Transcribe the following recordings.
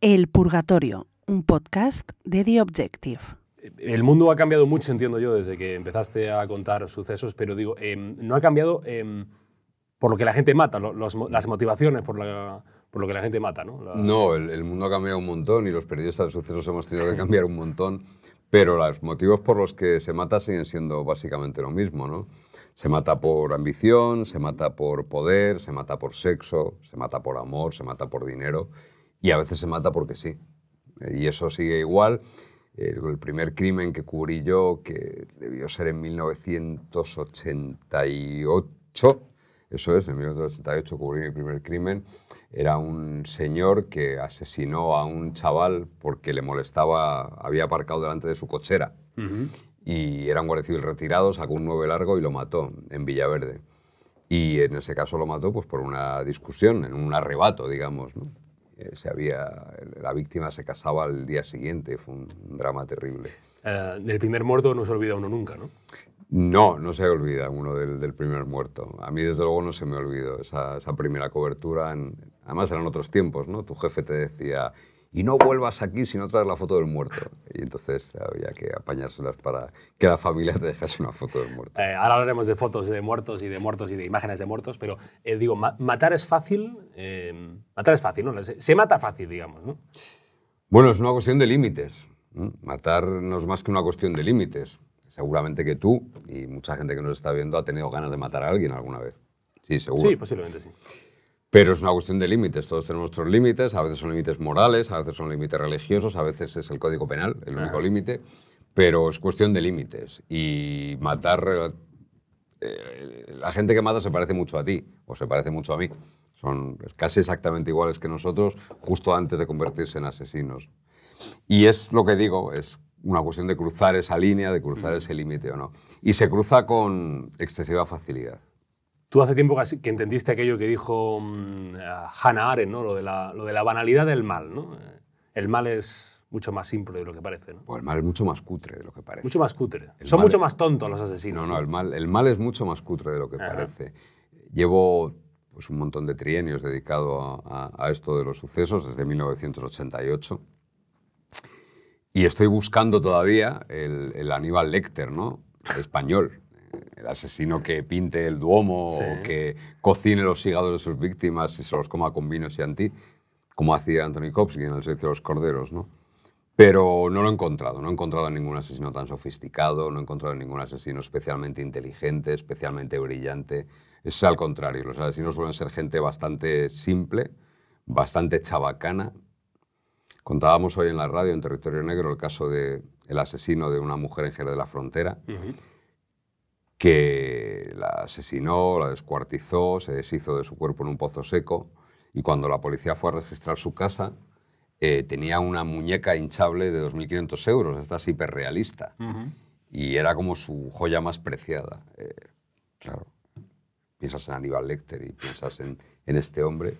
El Purgatorio, un podcast de The Objective. El mundo ha cambiado mucho, entiendo yo, desde que empezaste a contar sucesos, pero digo, em, no ha cambiado em, por lo que la gente mata, los las motivaciones por, la- por lo que la gente mata, ¿no? La- No, el, el mundo ha cambiado un montón y los periodistas de sucesos hemos tenido que cambiar un montón, pero los motivos por los que se mata siguen siendo básicamente lo mismo, ¿no? Se mata por ambición, se mata por poder, se mata por sexo, se mata por amor, se mata por dinero y a veces se mata porque sí. Eh, Y eso sigue igual. El, primer crimen que cubrí yo, que debió ser en 1988, eso es, en 1988 cubrí mi primer crimen. Era un señor que asesinó a un chaval porque le molestaba, había aparcado delante de su cochera. Y era un guardia civil retirado, sacó un 9 largo y lo mató en Villaverde. Y en ese caso lo mató pues, por una discusión, en un arrebato, digamos. ¿no? Eh, se había, la víctima se casaba al día siguiente, fue un drama terrible. Eh, del primer muerto no se olvida uno nunca, ¿no? No, no se olvida uno del, del primer muerto. A mí, desde luego, no se me olvidó esa, esa primera cobertura. en- además, eran otros tiempos, ¿no? Tu jefe te decía, y no vuelvas aquí si no traes la foto del muerto. Y entonces había que apañárselas para que la familia te dejase una foto del muerto. Eh, ahora hablaremos de fotos de muertos y de muertos y de imágenes de muertos, pero eh, digo, ma- matar es fácil. eh, matar es fácil, ¿no? Se, se mata fácil, digamos, ¿no? Bueno, es una cuestión de límites. Matar no es más que una cuestión de límites. Seguramente que tú y mucha gente que nos está viendo ha tenido ganas de matar a alguien alguna vez. Sí, seguro. Sí, posiblemente sí. Pero es una cuestión de límites. Todos tenemos nuestros límites. A veces son límites morales, a veces son límites religiosos, a veces es el código penal el único límite. Pero es cuestión de límites. Y matar. eh, la gente que mata se parece mucho a ti, o se parece mucho a mí. Son casi exactamente iguales que nosotros, justo antes de convertirse en asesinos. Y es lo que digo, es una cuestión de cruzar esa línea, de cruzar ese límite o no. Y se cruza con excesiva facilidad. Tú hace tiempo que entendiste aquello que dijo mm, a Hannah Arendt, ¿no? Lo de, la, lo de la banalidad del mal, ¿no? Eh, El mal es mucho más simple de lo que parece, ¿no? Pues el mal es mucho más cutre de lo que parece. Mucho más cutre. El Son mucho más tontos los asesinos. No, no, el mal, el mal es mucho más cutre de lo que Ajá. parece. Llevo pues, un montón de trienios dedicado a, a- a esto de los sucesos desde 1988 y estoy buscando todavía el, el Aníbal Lecter, ¿no? Español. El asesino que pinte el duomo Sí. o que cocine los hígados de sus víctimas y se los coma con vino y antí, como hacía Anthony Kopsky en El servicio de los corderos, ¿no? Pero no lo he encontrado, no he encontrado ningún asesino tan sofisticado, no he encontrado ningún asesino especialmente inteligente, especialmente brillante. Es al contrario, los asesinos suelen ser gente bastante simple, bastante chabacana. Contábamos hoy en la radio, en Territorio Negro, el caso del el asesino de una mujer en Jerez de la Frontera, que la asesinó, la descuartizó, se deshizo de su cuerpo en un pozo seco y cuando la policía fue a registrar su casa, eh, tenía una muñeca hinchable de 2.500 euros, esta es hiperrealista, y era como su joya más preciada. Eh, claro, piensas en Aníbal Lecter y piensas en, en este hombre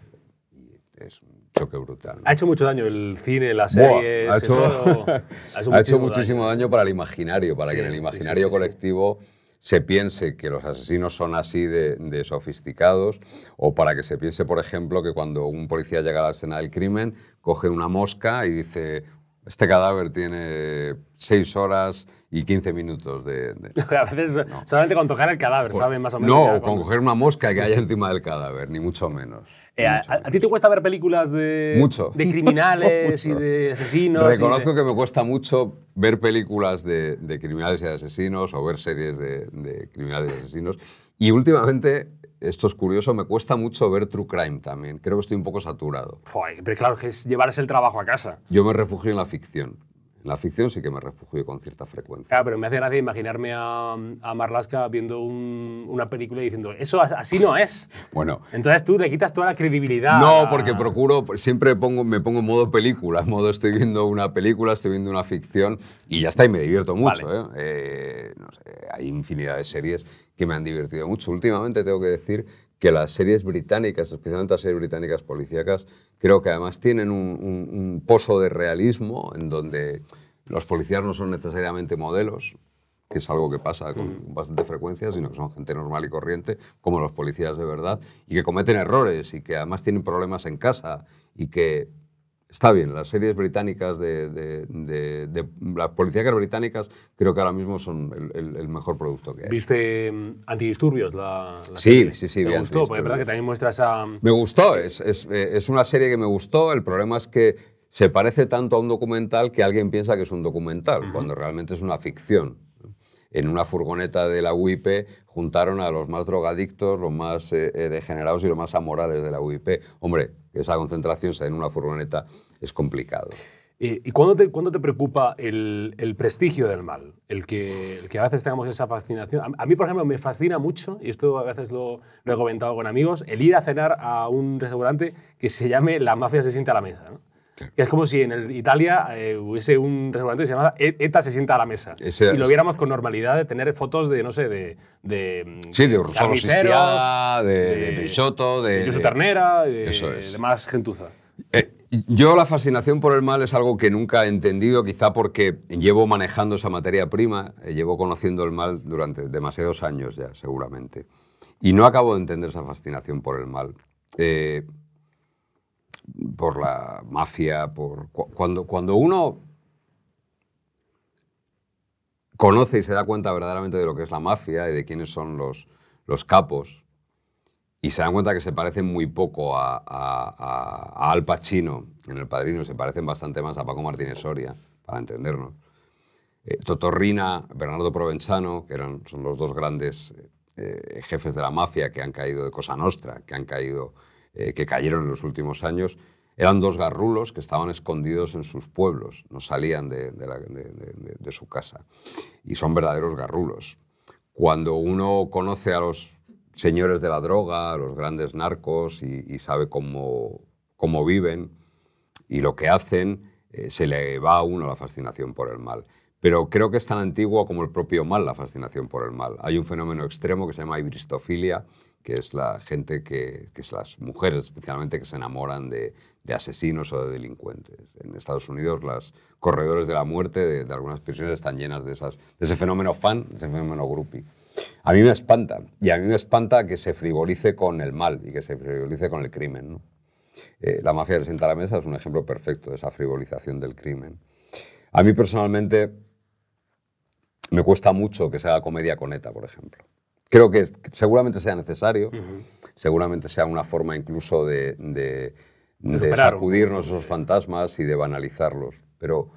y es un choque brutal. ¿no? Ha hecho mucho daño el cine, las Buah, series. ha hecho, eso- ha hecho muchísimo daño. para el imaginario, para Sí, que en el imaginario sí, sí, sí. colectivo se piense que los asesinos son así de, sofisticados, o para que se piense, por ejemplo, que cuando un policía llega a la escena del crimen, coge una mosca y dice, este cadáver tiene 6 horas y 15 minutos de... de-". A veces solamente con tocar el cadáver, ¿saben más o menos? No, con cuando- coger una mosca que haya encima del cadáver, ni mucho menos. Eh, ni a, mucho a- a ti te cuesta ver películas de, Mucho. de criminales Mucho, y de asesinos? Reconozco de- que me cuesta mucho ver películas de, criminales y de asesinos o ver series de criminales y asesinos. Y últimamente, esto es curioso, me cuesta mucho ver True Crime también. Creo que estoy un poco saturado. Joder, pero claro, que es llevarse el trabajo a casa. Yo me refugio en la ficción. En la ficción sí que me refugio con cierta frecuencia. Claro, pero me hace gracia imaginarme a, a Marlaska viendo un- una película y diciendo, eso as- así no es. Bueno, Entonces tú le quitas toda la credibilidad. No, porque procuro, siempre pongo, me pongo en modo película, en modo estoy viendo una película, estoy viendo una ficción y ya está, y me divierto mucho. Vale. ¿eh? Eh, no sé, hay infinidad de series que me han divertido mucho. Últimamente tengo que decir que las series británicas, especialmente las series británicas policíacas, creo que además tienen un, un- un pozo de realismo en donde los policías no son necesariamente modelos, que es algo que pasa con bastante frecuencia, sino que son gente normal y corriente, como los policías de verdad, y que cometen errores y que además tienen problemas en casa y que está bien. Las series británicas de, de, de- de- las policíacas británicas creo que ahora mismo son el, el- el mejor producto que hay. ¿Viste mm, Antidisturbios? La, la Sí, serie? sí, sí, ¿Te vi gustó? Porque es verdad que también muestra esa... Me gustó, es, es, eh, es una serie que me gustó. El problema es que se parece tanto a un documental que alguien piensa que es un documental, cuando realmente es una ficción. En una furgoneta de la UIP juntaron a los más drogadictos, los más eh, eh, degenerados y los más amorales de la UIP. Hombre, esa concentración en una furgoneta es complicado. ¿Y cuándo te, cuándo te preocupa el, el prestigio del mal? El que, el que a veces tengamos esa fascinación. A, mí, por ejemplo, me fascina mucho, y esto a veces lo, lo he comentado con amigos, el ir a cenar a un restaurante que se llame La mafia se sienta a la mesa. Que es como si en el Italia eh, hubiese un restaurante que se llamaba E- ETA se sienta a la mesa. Ese- y lo viéramos con normalidad de tener fotos de, no sé, de. de Sí, de Ursolo de, de Peixoto, de... de de- Ternera, de, Eso es. de más gentuza. Eh, yo la fascinación por el mal es algo que nunca he entendido, quizá porque llevo manejando esa materia prima, eh, llevo conociendo el mal durante demasiados años ya, seguramente. Y no acabo de entender esa fascinación por el mal. Eh, por la mafia, por cu- cuando, cuando uno conoce y se da cuenta verdaderamente de lo que es la mafia y de quiénes son los, los capos, y se dan cuenta que se parecen muy poco a, Al Pacino en El Padrino, se parecen bastante más a Paco Martínez Soria, para entendernos. Eh, Totorrina, Bernardo Provenzano, que eran, son los dos grandes eh, jefes de la mafia que han caído de Cosa Nostra, que han caído, eh, que cayeron en los últimos años, eran dos garrulos que estaban escondidos en sus pueblos, no salían de, su casa. Y son verdaderos garrulos. Cuando uno conoce a los señores de la droga, a los grandes narcos, y, sabe cómo, cómo viven y lo que hacen, eh, se le va a uno la fascinación por el mal. Pero creo que es tan antiguo como el propio mal, la fascinación por el mal. Hay un fenómeno extremo que se llama ibristofilia, que es la gente que, que es las mujeres especialmente que se enamoran de, asesinos o de delincuentes. En Estados Unidos las corredores de la muerte de, algunas prisiones están llenas de, esas, de ese fenómeno fan, de ese fenómeno groupie. A mí me espanta, y a mí me espanta que se frivolice con el mal y que se frivolice con el crimen. Eh, la mafia del sienta a la mesa es un ejemplo perfecto de esa frivolización del crimen. A mí personalmente me cuesta mucho que se haga comedia con ETA, por ejemplo. Creo que seguramente sea necesario, seguramente sea una forma incluso de, de- de sacudirnos esos fantasmas y de banalizarlos. Pero,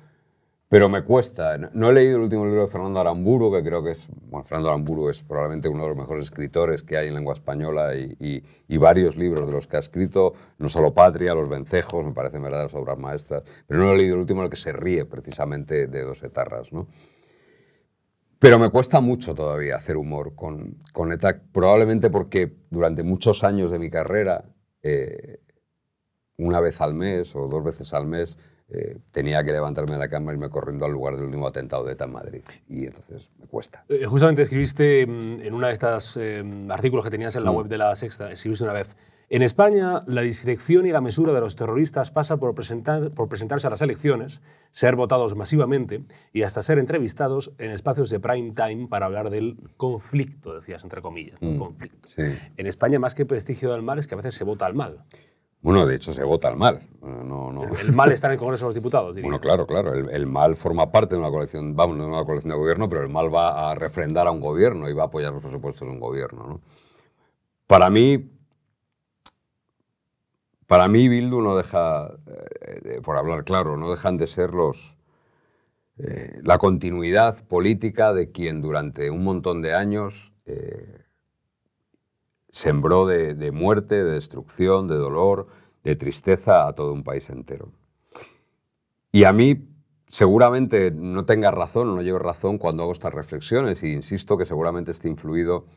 pero me cuesta. No- No he leído el último libro de Fernando Aramburu, que creo que es. Bueno, Fernando Aramburu es probablemente uno de los mejores escritores que hay en lengua española y, y- y varios libros de los que ha escrito, no solo Patria, Los Vencejos, me parecen verdaderas obras maestras, pero no he leído el último en el que se ríe precisamente de dos etarras. ¿no? Pero me cuesta mucho todavía hacer humor con, con ETA, probablemente porque durante muchos años de mi carrera, eh, una vez al mes o dos veces al mes, eh, tenía que levantarme de la cama y irme corriendo al lugar del último atentado de ETA en Madrid. Y entonces me cuesta. Eh, Justamente escribiste mm, en una de estas eh, artículos que tenías Mm. en la web de la Sexta, escribiste una vez, en España la discreción y la mesura de los terroristas pasa por, presentar- por presentarse a las elecciones, ser votados masivamente y hasta ser entrevistados en espacios de prime time para hablar del conflicto, decías entre comillas, ¿no? conflicto. Mm. Sí. En España más que prestigio del mal es que a veces se vota al mal. Bueno, de hecho se vota al mal. No, no. El mal está en el Congreso de los Diputados, diría. Bueno, claro, claro. El, el mal forma parte de una coalición, vamos, de una coalición de gobierno, pero el mal va a refrendar a un gobierno y va a apoyar los presupuestos de un gobierno. ¿no? Para mí, para mí Bildu no deja, eh, eh, por hablar claro, no dejan de ser los eh, la continuidad política de quien durante un montón de años sembró de, de muerte, de destrucción, de dolor, de tristeza a todo un país entero. Y a mí seguramente no tenga razón no lleve razón cuando hago estas reflexiones y insisto que seguramente esté influido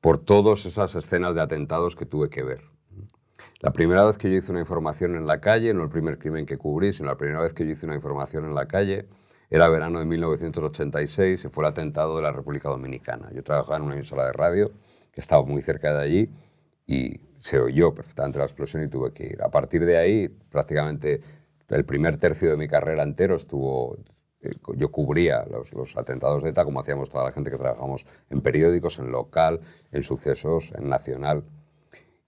por todas esas escenas de atentados que tuve que ver. La primera vez que yo hice una información en la calle, no el primer crimen que cubrí, sino la primera vez que yo hice una información en la calle, era verano de 1986 y fue el atentado de la República Dominicana. Yo trabajaba en una emisora de radio que estaba muy cerca de allí y se oyó perfectamente la explosión y tuve que ir. A partir de ahí, prácticamente el primer tercio de mi carrera entero estuvo... eh, Yo cubría los, los atentados de ETA como hacíamos toda la gente que trabajamos en periódicos, en local, en sucesos, en nacional.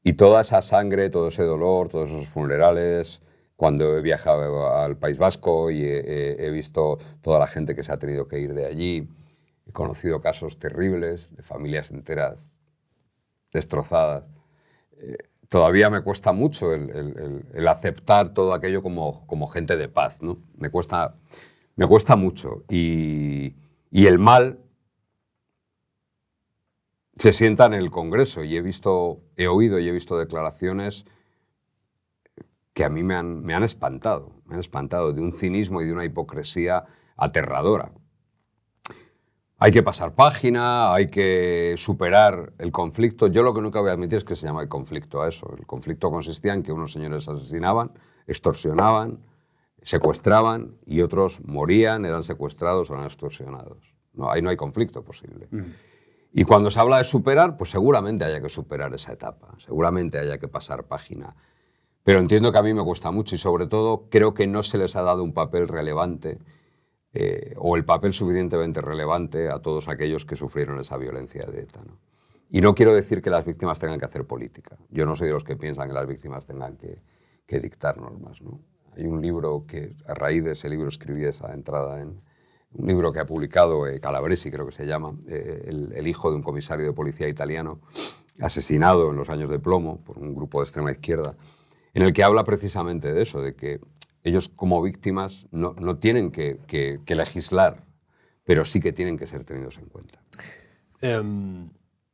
Y toda esa sangre, todo ese dolor, todos esos funerales, cuando he viajado al País Vasco y he, visto toda la gente que se ha tenido que ir de allí. He conocido casos terribles de familias enteras destrozadas. Eh, todavía me cuesta mucho el, aceptar todo aquello como, gente de paz. ¿no? Me, cuesta, me cuesta mucho. Y el mal se sienta en el Congreso. Y he visto, he oído y he visto declaraciones que a mí me han, me han espantado. Me han espantado de un cinismo y de una hipocresía aterradora. Hay que pasar página, hay que superar el conflicto. Yo lo que nunca voy a admitir es que se llama el conflicto a eso. El conflicto consistía en que unos señores asesinaban, extorsionaban, secuestraban y otros morían, eran secuestrados o eran extorsionados. No, ahí no hay conflicto posible. Y cuando se habla de superar, pues seguramente haya que superar esa etapa, seguramente haya que pasar página. Pero entiendo que a mí me cuesta mucho y sobre todo creo que no se les ha dado un papel relevante eh, o el papel suficientemente relevante a todos aquellos que sufrieron esa violencia de ETA. Y no quiero decir que las víctimas tengan que hacer política. Yo no soy de los que piensan que las víctimas tengan que, que dictar normas. ¿no? Hay un libro que a raíz de ese libro escribí esa entrada en un libro que ha publicado eh, Calabresi, creo que se llama, eh, el, el hijo de un comisario de policía italiano asesinado en los años de plomo por un grupo de extrema izquierda, en el que habla precisamente de eso, de que ellos como víctimas no, no tienen que, que- que legislar, pero sí que tienen que ser tenidos en cuenta. Em,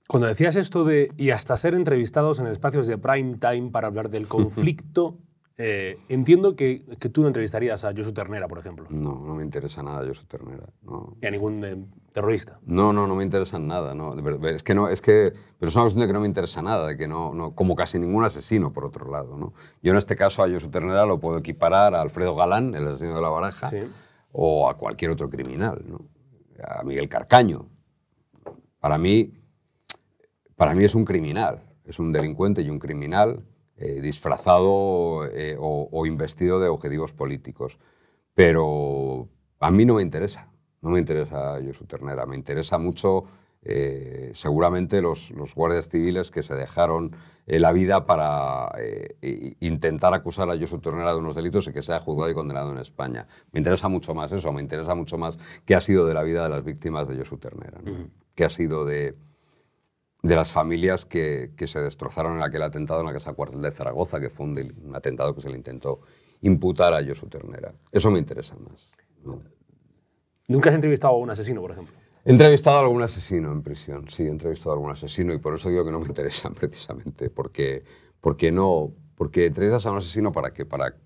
cuando decías esto de y hasta ser entrevistados en espacios de prime time para hablar del conflicto, eh, entiendo que, que tú no entrevistarías a Josu Ternera, por ejemplo, No, no me interesa nada Josu Ternera. No, ni a ningún eh, terrorista. No, no, no me interesa nada. No, es que no, es que, pero es una cuestión de que no me interesa nada, de que no, no, como casi ningún asesino, por otro lado. ¿no? Yo en este caso a Josu Ternera lo puedo equiparar a Alfredo Galán, el asesino de la baraja, Sí. o a cualquier otro criminal, ¿no? a Miguel Carcaño. Para mí, para mí es un criminal, es un delincuente y un criminal eh, disfrazado eh, o, o investido de objetivos políticos. Pero a mí no me interesa, no me interesa Josu Ternera, me interesa mucho eh, seguramente los, los guardias civiles que se dejaron la vida para intentar acusar a Josu Ternera de unos delitos y que sea juzgado y condenado en España. Me interesa mucho más eso, me interesa mucho más qué ha sido de la vida de las víctimas de Josu Ternera, ¿no? qué ha sido de, de las familias que, que se destrozaron en aquel atentado en la Casa Cuartel de Zaragoza, que fue un, atentado que se le intentó imputar a Josu Ternera. Eso me interesa más. ¿no? ¿Nunca has entrevistado a un asesino, por ejemplo? He entrevistado a algún asesino en prisión, sí, he entrevistado a algún asesino y por eso digo que no me interesan precisamente, porque, porque no, porque entrevistas a un asesino para que, para,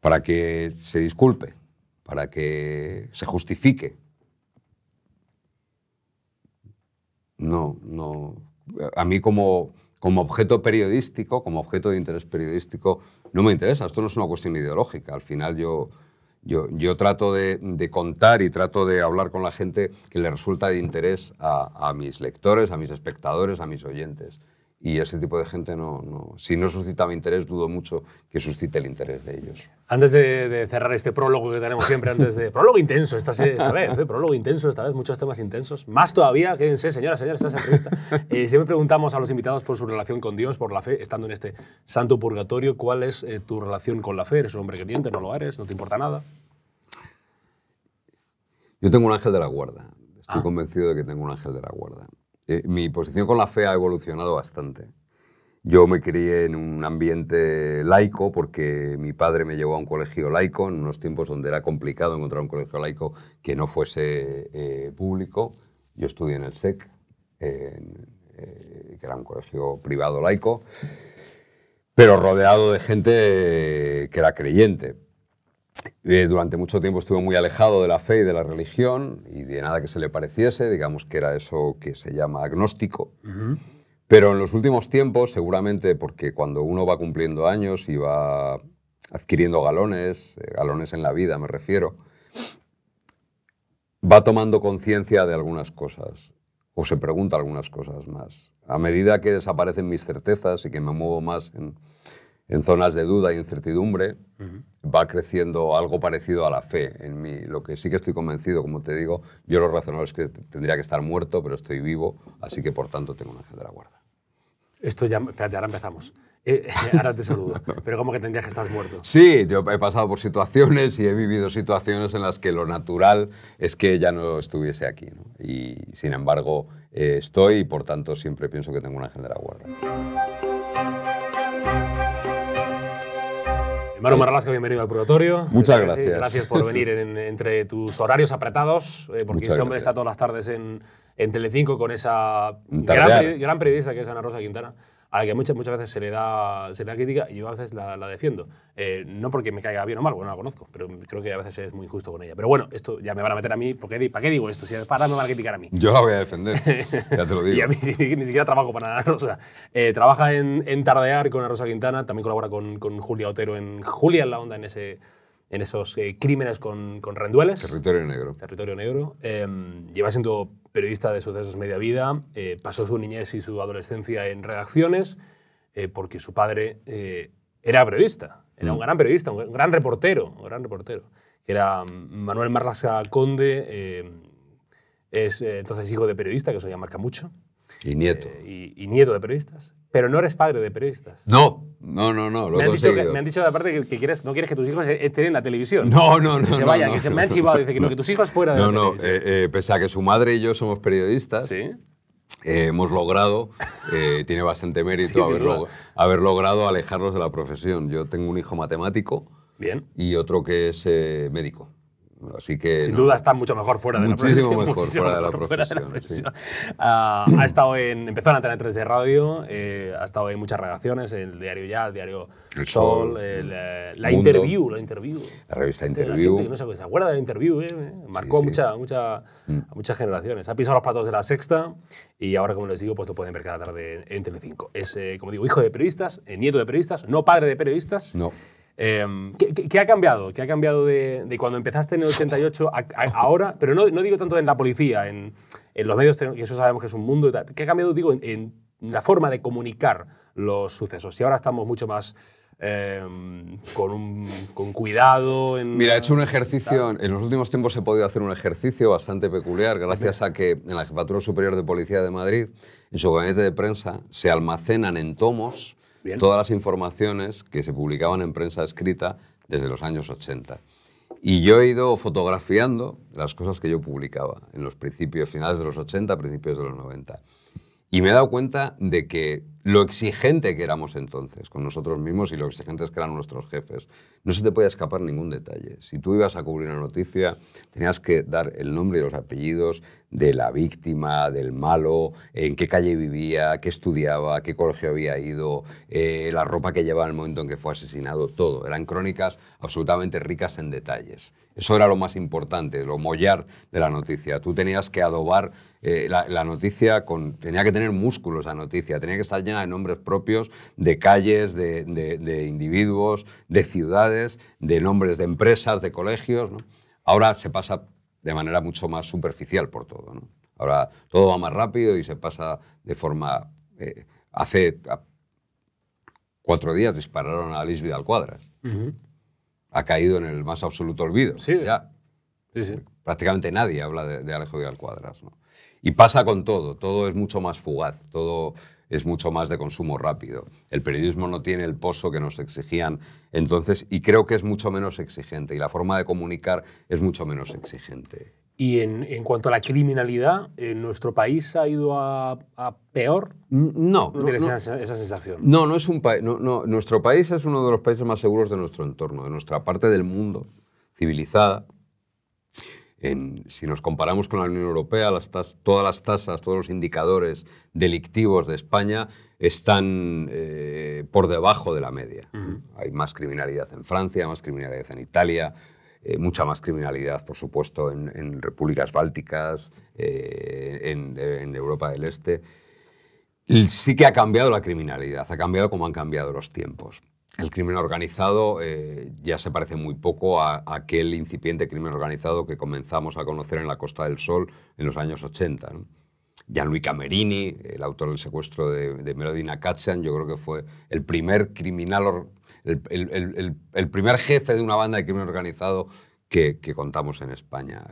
para que se disculpe, para que se justifique. No, no. A mí como, como objeto periodístico, como objeto de interés periodístico, no me interesa. Esto no es una cuestión ideológica. Al final yo, yo, yo trato de, de contar y trato de hablar con la gente que le resulta de interés a, a mis lectores, a mis espectadores, a mis oyentes. Y ese tipo de gente, no, no, si no suscita mi interés, dudo mucho que suscite el interés de ellos. Antes de, de cerrar este prólogo que tenemos siempre, antes de. prólogo intenso esta, esta vez, ¿eh? prólogo intenso esta vez, muchos temas intensos. Más todavía, quédense, señoras, señores, esta entrevista. Eh, siempre preguntamos a los invitados por su relación con Dios, por la fe, estando en este santo purgatorio. ¿Cuál es eh, tu relación con la fe? ¿Eres un hombre creyente? ¿No lo eres? ¿No te importa nada? Yo tengo un ángel de la guarda. Estoy Ah. convencido de que tengo un ángel de la guarda. Eh, mi posición con la fe ha evolucionado bastante. Yo me crié en un ambiente laico porque mi padre me llevó a un colegio laico en unos tiempos donde era complicado encontrar un colegio laico que no fuese eh, público. Yo estudié en el SEC, eh, que era un colegio privado laico, pero rodeado de gente que era creyente. Eh, durante mucho tiempo estuve muy alejado de la fe y de la religión y de nada que se le pareciese, digamos que era eso que se llama agnóstico. Pero en los últimos tiempos, seguramente porque cuando uno va cumpliendo años y va adquiriendo galones, eh, galones en la vida me refiero, va tomando conciencia de algunas cosas o se pregunta algunas cosas más. A medida que desaparecen mis certezas y que me muevo más en, en zonas de duda e incertidumbre, va creciendo algo parecido a la fe en mí. Lo que sí que estoy convencido, como te digo, yo lo razonable es que tendría que estar muerto, pero estoy vivo, así que por tanto tengo un ángel de la guarda. Esto ya. Espérate, ahora empezamos. Eh, ahora te saludo. Pero como que tendrías que estás muerto. Sí, yo he pasado por situaciones y he vivido situaciones en las que lo natural es que ya no estuviese aquí. ¿no? Y sin embargo, eh, estoy y por tanto siempre pienso que tengo un ángel de la guarda. Hermano Marlasca, bienvenido al Purgatorio. Muchas Eh, gracias. Gracias por venir en- entre tus horarios apretados, eh, porque Muchas este hombre gracias. está todas las tardes en, en Telecinco con esa gran, gran periodista que es Ana Rosa Quintana, a la que muchas, muchas veces se le, da, se le da crítica y yo a veces la, la defiendo. Eh, no porque me caiga bien o mal, bueno, la conozco, pero creo que a veces es muy injusto con ella. Pero bueno, esto ya me van a meter a mí, porque, ¿para qué digo esto? Si para me van a criticar a mí. Yo la voy a defender, ya te lo digo. Y a mí ni, siquiera trabajo para Ana Rosa. Eh, trabaja en, en Tardear con Rosa Quintana, también colabora con, con Julia Otero en Julia en la onda en, ese, en esos eh, crímenes con, con rendueles. Territorio negro. Territorio Negro. Eh, lleva siendo periodista de sucesos media vida. eh, pasó su niñez y su adolescencia en redacciones eh, porque su padre era periodista. Era un gran periodista, un gran reportero. Un gran reportero. Que era mm, Manuel Marlasca Conde. eh, es entonces hijo de periodista, que eso ya marca mucho. Y nieto. y, y nieto de periodistas. Pero no eres padre de periodistas. no, no, no, no, lo Me han, dicho que, me han dicho aparte que, que quieres, no quieres que tus hijos estén en la televisión. No, no, no. Que se no, no, que se no, me han no. chivado. Dice que no, que tus hijos fuera de No, la no, televisión. eh, eh, pese a que su madre y yo somos periodistas, sí. eh, hemos logrado, eh, tiene bastante mérito Sí, haber, duda. log- haber logrado alejarlos de la profesión. Yo tengo un hijo matemático Bien. y otro que es eh, médico. Así que. Sin no. duda está mucho mejor fuera de Muchísimo la profesión. mejor fuera de la mejor fuera de la profesión, profesión. Ah, ha estado en, empezó en Antena 3 de radio, eh, ha estado en muchas redacciones, el diario Ya, el diario El Sol, Sol, el, eh, la Mundo. Interview, la Interview. La revista Gente- la Interview. gente no se, se acuerda de la Interview, eh, marcó sí. Mm. Mucha, mucha, a muchas generaciones. Ha pisado los platos de la Sexta y ahora, como les digo, pues lo pueden ver cada tarde en Telecinco. Es, eh, como digo, hijo de periodistas, eh, nieto de periodistas, no padre de periodistas. No. Eh, ¿qué, ha cambiado? ¿Qué ha cambiado de, de cuando empezaste en el 88 a, a- ahora? Pero no, no digo tanto en la policía, en, en los medios, que eso sabemos que es un mundo y tal. ¿Qué ha cambiado, digo, en, en la forma de comunicar los sucesos? Y ahora estamos mucho más eh, con, un- con cuidado. En, Mira, he hecho un ejercicio, en los últimos tiempos he podido hacer un ejercicio bastante peculiar, gracias a que en la Jefatura Superior de Policía de Madrid, en su gabinete de prensa, se almacenan en tomos Todas las informaciones que se publicaban en prensa escrita desde los años 80. Y yo he ido fotografiando las cosas que yo publicaba en los principios, finales de los 80, principios de los 90. Y me he dado cuenta de que lo exigente que éramos entonces con nosotros mismos y lo exigentes que eran nuestros jefes, no se te podía escapar ningún detalle. Si tú ibas a cubrir una noticia, tenías que dar el nombre y los apellidos de la víctima, del malo, en qué calle vivía, qué estudiaba, qué colegio había ido, eh, la ropa que llevaba en el momento en que fue asesinado, todo. Eran crónicas absolutamente ricas en detalles. Eso era lo más importante, lo mollar de la noticia. Tú tenías que adobar eh, la, noticia, con, tenía que tener músculos la noticia, tenía que estar llena de nombres propios, de calles, de, de- de individuos, de ciudades, de nombres de empresas, de colegios. ¿no? Ahora se pasa de manera mucho más superficial por todo. ¿no? Ahora todo va más rápido y se pasa de forma... eh, hace cuatro días dispararon a Alice Vidal Cuadras. Ha caído en el más absoluto olvido. Sí. Ya Sí, sí. prácticamente nadie habla de, de Alejo Vidal Cuadras. ¿no? Y pasa con todo, todo es mucho más fugaz, todo es mucho más de consumo rápido. El periodismo no tiene el pozo que nos exigían entonces y creo que es mucho menos exigente y la forma de comunicar es mucho menos exigente. Y en, en cuanto a la criminalidad, ¿en nuestro país ha ido a, a peor? No, ¿No, no, tienes no. esa, esa sensación? No, no es un país. No, no, nuestro país es uno de los países más seguros de nuestro entorno, de nuestra parte del mundo civilizada. En- si nos comparamos con la Unión Europea, las tas- todas las tasas, todos los indicadores delictivos de España están eh, por debajo de la media. Hay más criminalidad en Francia, más criminalidad en Italia, eh, mucha más criminalidad, por supuesto, en, en repúblicas bálticas, eh, en, en Europa del Este. Sí que ha cambiado la criminalidad, ha cambiado como han cambiado los tiempos. El crimen organizado eh, ya se parece muy poco a, aquel incipiente crimen organizado que comenzamos a conocer en la Costa del Sol en los años 80. ¿no? Gianluca Merini, el autor del secuestro de, de Melody Nakachan, yo creo que fue el primer criminal, el, primer jefe de una banda de crimen organizado que, contamos en España.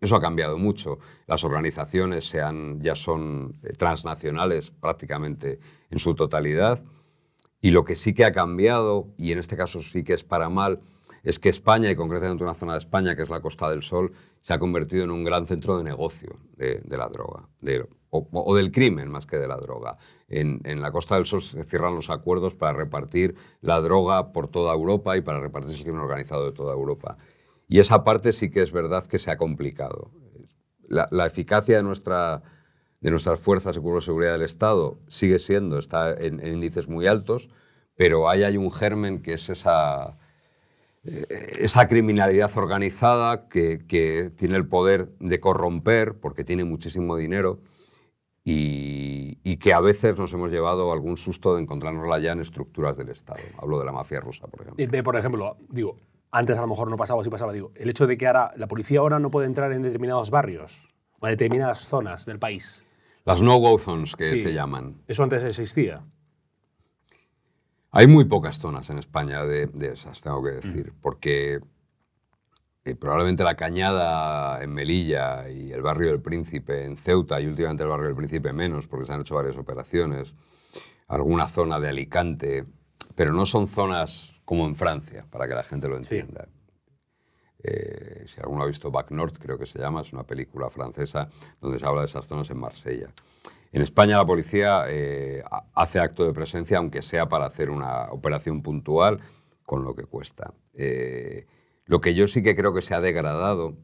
Eso ha cambiado mucho. Las organizaciones ya son eh, transnacionales prácticamente en su totalidad Y lo que sí que ha cambiado, y en este caso sí que es para mal, es que España, y concretamente una zona de España que es la Costa del Sol, se ha convertido en un gran centro de negocio de, la droga, o, del crimen más que de la droga. En, la Costa del Sol se cierran los acuerdos para repartir la droga por toda Europa y para repartir el crimen organizado de toda Europa. Y esa parte sí que es verdad que se ha complicado. La eficacia de, nuestra, de nuestras fuerzas de seguridad del Estado sigue siendo, está en, índices muy altos, pero ahí hay un germen que es esa eh, esa criminalidad organizada que, que, tiene el poder de corromper porque tiene muchísimo dinero y, y, que a veces nos hemos llevado algún susto de encontrarnos ya en estructuras del Estado. Hablo de la mafia rusa, por ejemplo. Y, por ejemplo, digo, antes a lo mejor no pasaba, sí pasaba, digo, el hecho de que ahora la policía ahora no puede entrar en determinados barrios o en determinadas zonas del país. Las no-go zones que sí. se llaman. Eso antes existía. Hay muy pocas zonas en España de, de esas, tengo que decir, porque eh, probablemente la Cañada en Melilla y el barrio del Príncipe en Ceuta y últimamente el barrio del Príncipe menos, porque se han hecho varias operaciones, alguna zona de Alicante, pero no son zonas como en Francia, para que la gente lo entienda. Sí. Eh, si alguno ha visto Back North, creo que se llama, es una película francesa donde se habla de esas zonas en Marsella. En España la policía eh, hace acto de presencia, aunque sea para hacer una operación puntual, con lo que cuesta. Eh, lo que yo sí que creo que se ha degradado,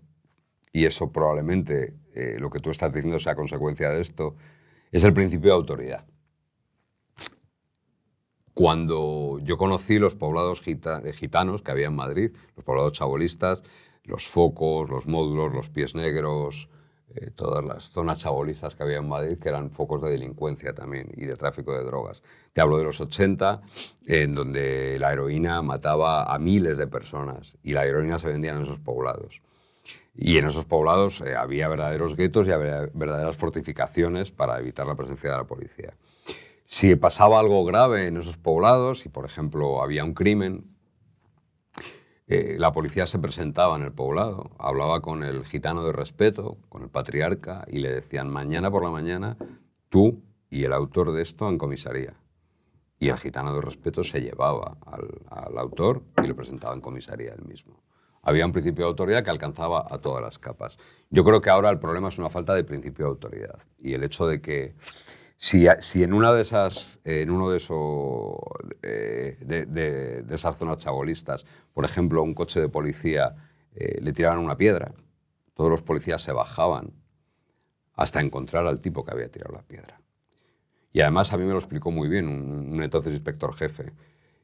y eso probablemente lo que tú estás diciendo sea consecuencia de esto, es el principio de autoridad. Cuando yo conocí los poblados gita gitanos que había en Madrid, los poblados chabolistas, los focos, los módulos, los pies negros, eh, todas las zonas chabolizas que había en Madrid, que eran focos de delincuencia también y de tráfico de drogas. Te hablo de los 80, en donde la heroína mataba a miles de personas y la heroína se vendía en esos poblados. Y en esos poblados eh, había verdaderos guetos y había verdaderas fortificaciones para evitar la presencia de la policía. Si pasaba algo grave en esos poblados, si por ejemplo había un crimen, eh, la policía se presentaba en el poblado, hablaba con el gitano de respeto, con el patriarca, y le decían, mañana por la mañana, tú y el autor de esto en comisaría. Y el gitano de respeto se llevaba al, al autor y lo presentaba en comisaría él mismo. Había un principio de autoridad que alcanzaba a todas las capas. Yo creo que ahora el problema es una falta de principio de autoridad y el hecho de que si, en una de esas, en uno de, esos, eh, de, esas zonas chabolistas, por ejemplo, un coche de policía eh, le tiraban una piedra, todos los policías se bajaban hasta encontrar al tipo que había tirado la piedra. Y además a mí me lo explicó muy bien un entonces inspector jefe.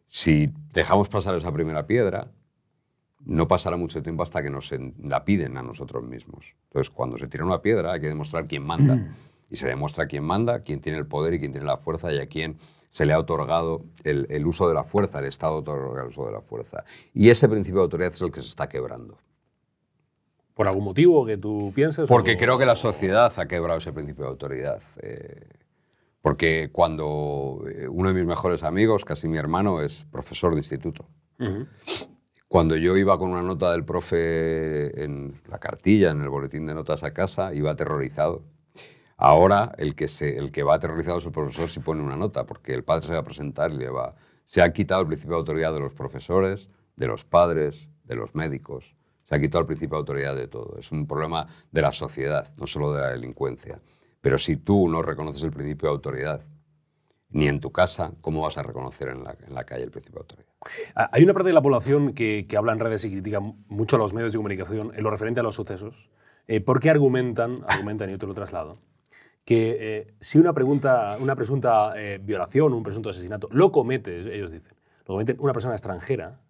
Si dejamos pasar esa primera piedra, no pasará mucho tiempo hasta que nos la piden a nosotros mismos. Entonces, cuando se tira una piedra, hay que demostrar quién manda y se demuestra quién manda, quién tiene el poder y quién tiene la fuerza y a quién se le ha otorgado el, el uso de la fuerza, el Estado otorga el uso de la fuerza. Y ese principio de autoridad es el que se está quebrando. ¿Por algún motivo que tú pienses? Porque o... creo que la sociedad ha quebrado ese principio de autoridad. Eh, porque cuando eh, uno de mis mejores amigos, casi mi hermano, es profesor de instituto. Uh -huh. Cuando yo iba con una nota del profe en la cartilla, en el boletín de notas a casa, iba aterrorizado Ahora el que, se, el que va aterrorizado es el profesor si pone una nota, porque el padre se va a presentar y le va... Se ha quitado el principio de autoridad de los profesores, de los padres, de los médicos. Se ha quitado el principio de autoridad de todo. Es un problema de la sociedad, no solo de la delincuencia. Pero si tú no reconoces el principio de autoridad, ni en tu casa, ¿cómo vas a reconocer en la, en la calle el principio de autoridad? Ah, hay una parte de la población que, que, habla en redes y critica mucho a los medios de comunicación en lo referente a los sucesos. Eh, ¿Por qué argumentan, argumentan, y yo te lo traslado, que eh, si una, pregunta, una presunta eh, violación, un presunto asesinato, lo comete, ellos dicen, lo comete una persona extranjera,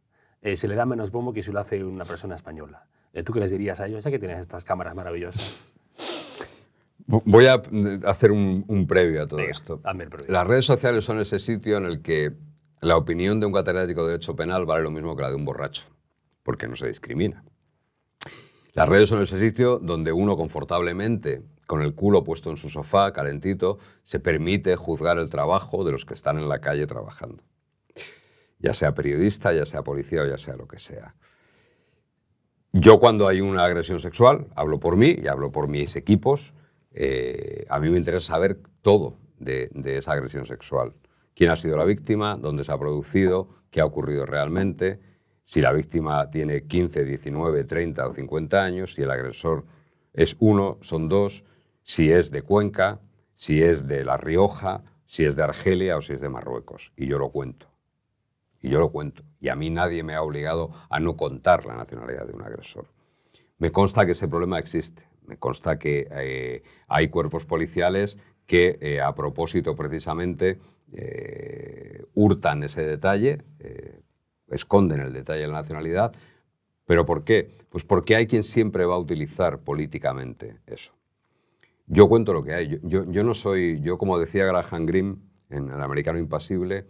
eh, se le da menos bombo que si lo hace una persona española. ¿Tú qué les dirías a ellos, ya que tienes estas cámaras maravillosas? Voy a hacer un, un previo a todo Venga, esto. dame el previo. Las redes sociales son ese sitio en el que la opinión de un catedrático de Derecho Penal vale lo mismo que la de un borracho, porque no se discrimina. Las redes son ese sitio donde uno confortablemente con el culo puesto en su sofá, calentito, se permite juzgar el trabajo de los que están en la calle trabajando. Ya sea periodista, ya sea policía o ya sea lo que sea. Yo cuando hay una agresión sexual, hablo por mí y hablo por mis equipos, eh, a mí me interesa saber todo de, de, esa agresión sexual. quién ha sido la víctima, dónde se ha producido, qué ha ocurrido realmente, si la víctima tiene 15, 19, 30 o 50 años, si el agresor es uno, son dos, si es de Cuenca, si es de La Rioja, si es de Argelia o si es de Marruecos. Y yo lo cuento. Y yo lo cuento. Y a mí nadie me ha obligado a no contar la nacionalidad de un agresor. Me consta que ese problema existe. Me consta que eh, hay cuerpos policiales que eh, a propósito precisamente eh, hurtan ese detalle, esconden el detalle de la nacionalidad. ¿Pero por qué? Pues porque hay quien siempre va a utilizar políticamente eso. Yo cuento lo que hay. Yo, yo, no soy, yo como decía Graham Greene en El Americano Impasible,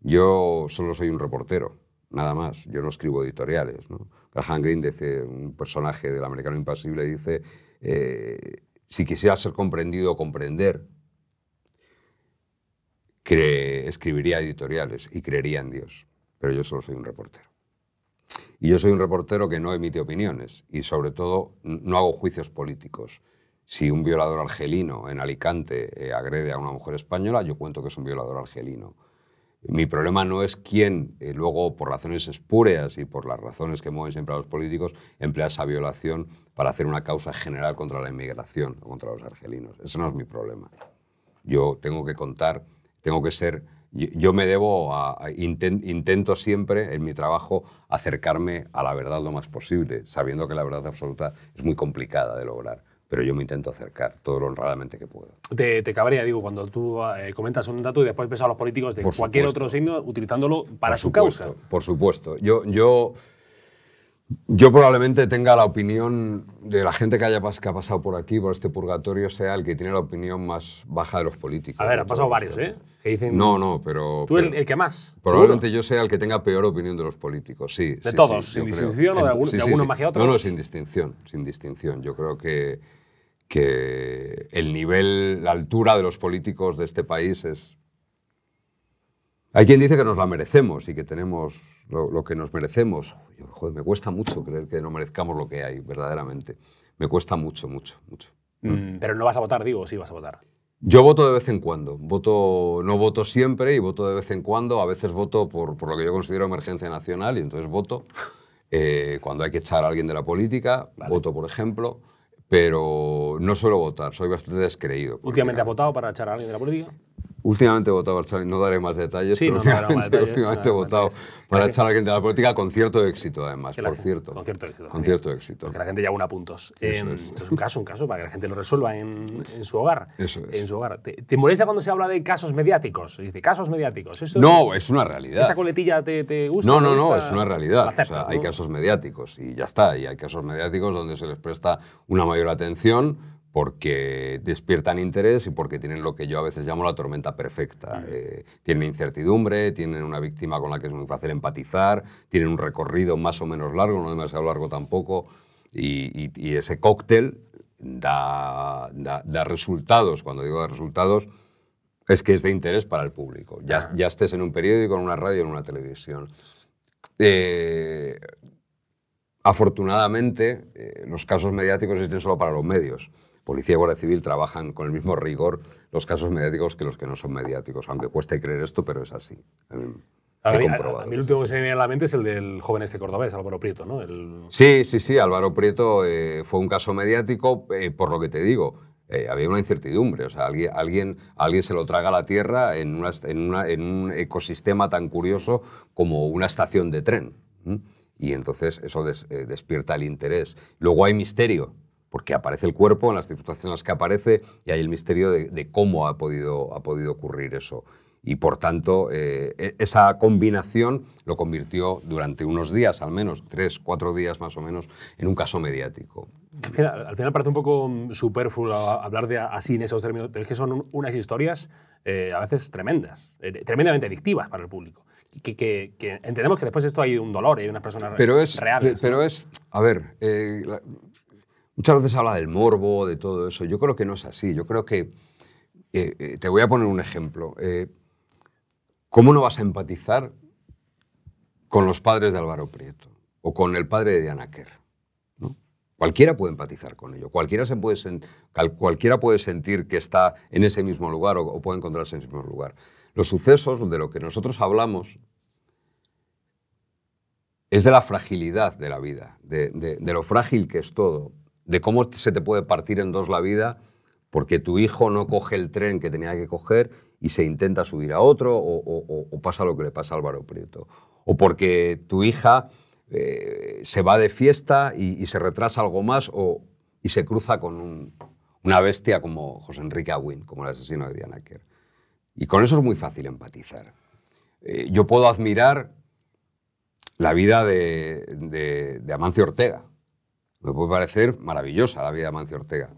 yo solo soy un reportero, nada más. Yo no escribo editoriales. Graham Greene, dice, un personaje del Americano Impasible, dice, eh, si quisiera ser comprendido o comprender, escribiría editoriales y creería en Dios. Pero yo solo soy un reportero. Y yo soy un reportero que no emite opiniones y sobre todo no hago juicios políticos. Si un violador argelino en Alicante eh, agrede a una mujer española, yo cuento que es un violador argelino. Mi problema no es quién, eh, luego, por razones espúreas y por las razones que mueven siempre a los políticos, emplea esa violación para hacer una causa general contra la inmigración o contra los argelinos. Ese no es mi problema. Yo tengo que contar, tengo que ser. Yo, me debo a. intento siempre en mi trabajo acercarme a la verdad lo más posible, sabiendo que la verdad absoluta es muy complicada de lograr pero yo me intento acercar todo lo honradamente que puedo. Te, te cabría, digo, cuando tú eh, comentas un dato y después ves a los políticos de cualquier otro signo utilizándolo para su causa. Por supuesto. Yo, yo, yo probablemente tenga la opinión de la gente que, haya, que ha pasado por aquí, por este purgatorio, sea el que tiene la opinión más baja de los políticos. A ver, han pasado varios, ¿eh? Que dicen, no, no, pero... ¿Tú el, que más? Probablemente yo sea el que tenga peor opinión de los políticos, sí. ¿De todos? ¿Sin distinción o de, algún, algunos más que otros? No, no, sin distinción, sin distinción. Yo creo que, que el nivel, la altura de los políticos de este país es... Hay quien dice que nos la merecemos y que tenemos lo, que nos merecemos. joder, me cuesta mucho creer que no merezcamos lo que hay, verdaderamente. Me cuesta mucho, mucho, mucho. Mm, pero no vas a votar, digo, o sí vas a votar. Yo voto de vez en cuando. Voto, no voto siempre y voto de vez en cuando. A veces voto por, por lo que yo considero emergencia nacional y entonces voto. Eh, cuando hay que echar a alguien de la política, voto, por ejemplo. Pero no suelo votar, soy bastante descreído. ¿Últimamente ha votado para echar a alguien de la política? Últimamente he votado no daré más detalles, pero últimamente, he votado para echar a alguien de la política con cierto éxito, además, por cierto. Con cierto éxito. Con cierto éxito. Porque la gente ya una puntos. Eh, es. un caso, un caso, para que la gente lo resuelva en, en su hogar. Eso es. En su hogar. ¿Te, molesta cuando se habla de casos mediáticos? Dice, casos mediáticos. no, es una realidad. ¿Esa coletilla te, te gusta? No, no, no, es una realidad. Hay casos mediáticos y ya está. Y hay casos mediáticos donde se les presta una mayor atención porque despiertan interés y porque tienen lo que yo a veces llamo la tormenta perfecta. Mm. Eh, tienen incertidumbre, tienen una víctima con la que es muy fácil empatizar, tienen un recorrido más o menos largo, no demasiado largo tampoco, y, ese cóctel da, da, resultados. Cuando digo de resultados, es que es de interés para el público, ya, ya estés en un periódico, en una radio, en una televisión. Eh, afortunadamente, eh, los casos mediáticos existen solo para los medios policía y Guardia Civil trabajan con el mismo rigor los casos mediáticos que los que no son mediáticos, aunque cueste creer esto, pero es así. A mí, el último que se me viene a la mente es el del joven este cordobés, Álvaro Prieto, ¿no? Sí, sí, sí, Álvaro Prieto eh, fue un caso mediático, eh, por lo que te digo, eh, había una incertidumbre, o sea, alguien, alguien, alguien se lo traga a la tierra en, en, un ecosistema tan curioso como una estación de tren. Y entonces eso despierta el interés. Luego hay misterio, porque aparece el cuerpo en las circunstancias en las que aparece y hay el misterio de, cómo ha podido, ha podido ocurrir eso. Y por tanto, eh, e, esa combinación lo convirtió durante unos días, al menos, tres, cuatro días más o menos, en un caso mediático. Al final, parece un poco superfluo hablar de así en esos términos, pero es que son unas historias eh, a veces tremendas, eh, tremendamente adictivas para el público. Que, que, entendemos que después de esto hay un dolor y hay unas personas pero es, reales. Pero es, a ver, Muchas veces habla del morbo, de todo eso. Yo creo que no es así. Yo creo que, eh, eh, te voy a poner un ejemplo. Eh, ¿Cómo no vas a empatizar con los padres de Álvaro Prieto o con el padre de Diana Kerr? Cualquiera puede empatizar con ello, cualquiera, se puede cualquiera puede sentir que está en ese mismo lugar o, puede encontrarse en ese mismo lugar. Los sucesos de lo que nosotros hablamos es de la fragilidad de la vida, de lo frágil que es todo, de cómo se te puede partir en dos la vida porque tu hijo no coge el tren que tenía que coger y se intenta subir a otro, o, pasa lo que le pasa a Álvaro Prieto, o porque tu hija eh, se va de fiesta y, se retrasa algo más o, y se cruza con un- una bestia como José Enrique Agüín, como el asesino de Diana Kerr. Y con eso es muy fácil empatizar. Eh, yo puedo admirar la vida de Amancio Ortega. Me puede parecer maravillosa la vida de Amancio Ortega.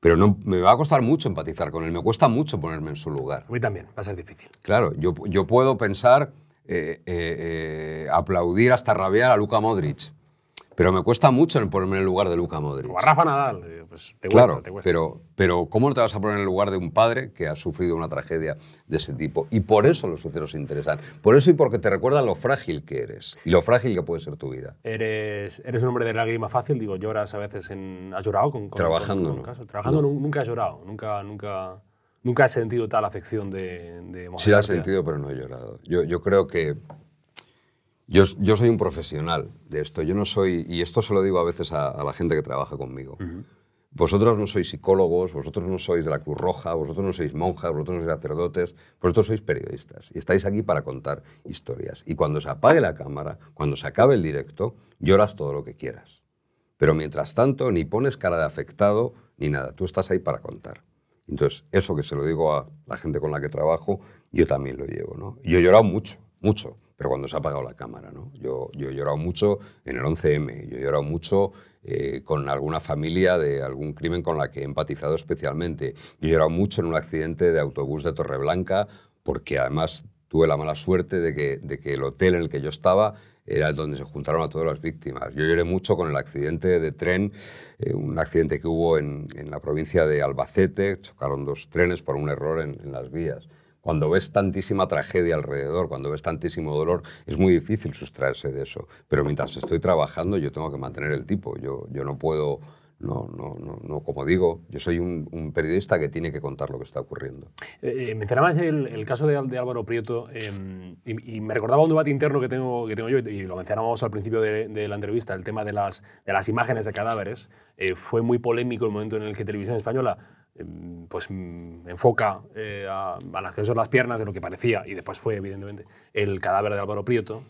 Pero no, me va a costar mucho empatizar con él, me cuesta mucho ponerme en su lugar. A mí también, va a ser difícil. Claro, yo, yo puedo pensar, eh, eh, eh, aplaudir hasta rabiar a Luka Modric, pero me cuesta mucho ponerme en el lugar de Luka Modric. O a Rafa Nadal, eh, pues te cuesta, Claro, te cuesta. pero, pero ¿cómo no te vas a poner en el lugar de un padre que ha sufrido una tragedia de ese tipo? Y por eso los sucesos interesan. Por eso y porque te recuerdan lo frágil que eres y lo frágil que puede ser tu vida. Eres, eres un hombre de lágrima fácil, digo, lloras a veces en... ¿Has llorado con, con Trabajando, con- con no. casos? Trabajando nu- nunca has llorado, nunca, nunca, nunca has sentido tal afección de, de Sí la he sentido, pero no he llorado. Yo, yo creo que yo, yo soy un profesional de esto. Yo no soy, y esto se lo digo a veces a, a la gente que trabaja conmigo. Vosotros no sois psicólogos, vosotros no sois de la Cruz Roja, vosotros no sois monjas, vosotros no sois sacerdotes, vosotros sois periodistas y estáis aquí para contar historias. Y cuando se apague la cámara, cuando se acabe el directo, lloras todo lo que quieras. Pero mientras tanto, ni pones cara de afectado ni nada. Tú estás ahí para contar. Entonces, eso que se lo digo a la gente con la que trabajo, yo también lo llevo. ¿no? Yo he llorado mucho, mucho, pero cuando se ha apagado la cámara. ¿no? Yo, yo he llorado mucho en el 11M, yo he llorado mucho eh, con alguna familia de algún crimen con la que he empatizado especialmente. Yo he llorado mucho en un accidente de autobús de Torreblanca, porque además tuve la mala suerte de que, de que el hotel en el que yo estaba era donde se juntaron a todas las víctimas. Yo lloré mucho con el accidente de tren, eh, un accidente que hubo en, en, la provincia de Albacete, chocaron dos trenes por un error en, en, las vías. Cuando ves tantísima tragedia alrededor, cuando ves tantísimo dolor, es muy difícil sustraerse de eso. Pero mientras estoy trabajando, yo tengo que mantener el tipo. Yo, yo no puedo no, no, no, como digo, yo soy un, periodista que tiene que contar lo que está ocurriendo. Eh, mencionabas el, caso de, Álvaro Prieto eh, y, y, me recordaba un debate interno que tengo, que tengo yo y lo mencionábamos al principio de, de la entrevista, el tema de las, de las imágenes de cadáveres. Eh, fue muy polémico el momento en el que Televisión Española pues enfoca eh, al acceso a las piernas de lo que parecía y después fue evidentemente el cadáver de Álvaro Prieto.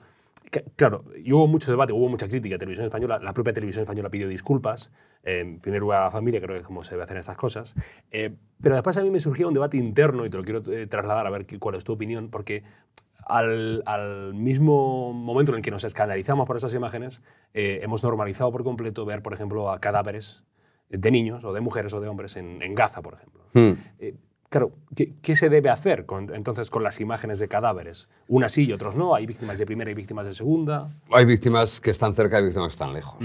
Claro, y hubo mucho debate, hubo mucha crítica. Televisión Española, la propia Televisión Española pidió disculpas. Eh, lugar a la familia, creo que es como se debe hacer estas cosas. Eh, pero después a mí me surgió un debate interno y te lo quiero eh, trasladar a ver cuál es tu opinión, porque al, al, mismo momento en el que nos escandalizamos por esas imágenes, hemos normalizado por completo ver, por ejemplo, a cadáveres de niños o de mujeres o de hombres en, en Gaza, por ejemplo. Hmm. Claro, ¿qué, ¿qué, se debe hacer con, entonces con las imágenes de cadáveres? Unas sí y otros no. Hay víctimas de primera y víctimas de segunda. Hay víctimas que están cerca y víctimas que están lejos.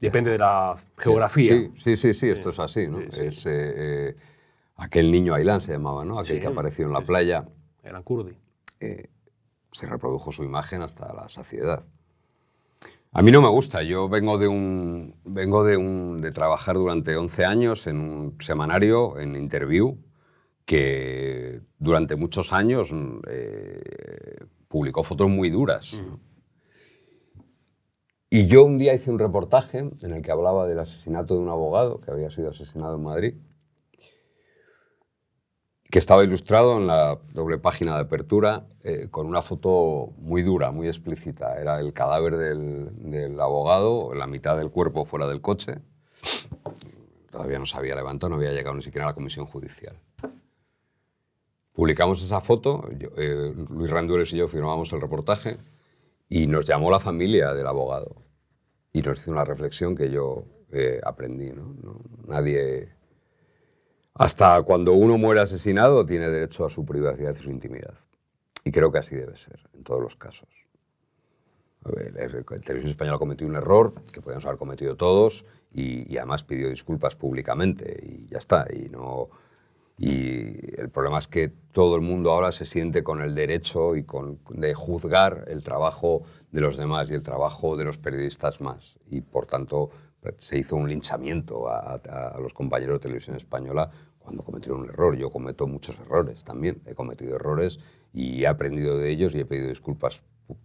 Depende de la geografía. Sí, sí, sí, sí esto es así. ¿no? Sí, es, eh, eh, aquel niño Ailán se llamaba, ¿no? aquel que apareció en la playa. Eran kurdi. eh, se reprodujo su imagen hasta la saciedad. A mí no me gusta. Yo vengo de un vengo de un de trabajar durante 11 años en un semanario en Interview que durante muchos años eh, publicó fotos muy duras. Y yo un día hice un reportaje en el que hablaba del asesinato de un abogado que había sido asesinado en Madrid, que estaba ilustrado en la doble página de apertura eh, con una foto muy dura, muy explícita. Era el cadáver del, del abogado, la mitad del cuerpo fuera del coche. Todavía no se había levantado, no había llegado ni siquiera a la comisión judicial. Publicamos esa foto, yo, eh, Luis Randueles y yo firmamos el reportaje y nos llamó la familia del abogado y nos hizo una reflexión que yo eh, aprendí. ¿no? No, nadie, hasta cuando uno muere asesinado, tiene derecho a su privacidad y su intimidad. Y creo que así debe ser en todos los casos. Ver, el, el Televisión Española cometió un error que podíamos haber cometido todos y, y además pidió disculpas públicamente y ya está. Y no, y el problema es que todo el mundo ahora se siente con el derecho y con, de juzgar el trabajo de los demás y el trabajo de los periodistas más. Y por tanto, se hizo un linchamiento a los compañeros de televisión española cuando cometieron un error. Yo cometo muchos errores también. He cometido errores y he aprendido de ellos y he pedido disculpas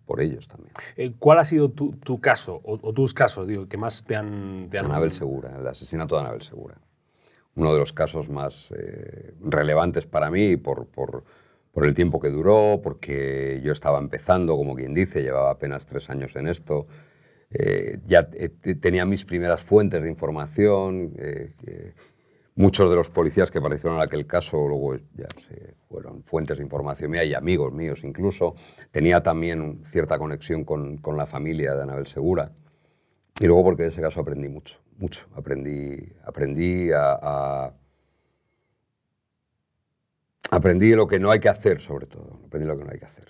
por ellos también. Eh, ¿Cuál ha sido tu, tu caso o, o tus casos, digo, que más te han... Te han- Anabel Segura, el asesinato de Anabel Segura. Uno de los casos más eh, relevantes para mí por, por- por el tiempo que duró, porque yo estaba empezando, como quien dice, llevaba apenas tres años en esto. Eh, ya eh, te- tenía mis primeras fuentes de información. Muchos de los policías que participaron en aquel caso luego ya se fueron fuentes de información mía y amigos míos incluso. Tenía también cierta conexión con, con la familia de Anabel Segura. Y luego porque de ese caso aprendí mucho, mucho. Aprendí, aprendí a, a- Aprendí lo que no hay que hacer, sobre todo. Aprendí lo que no hay que hacer.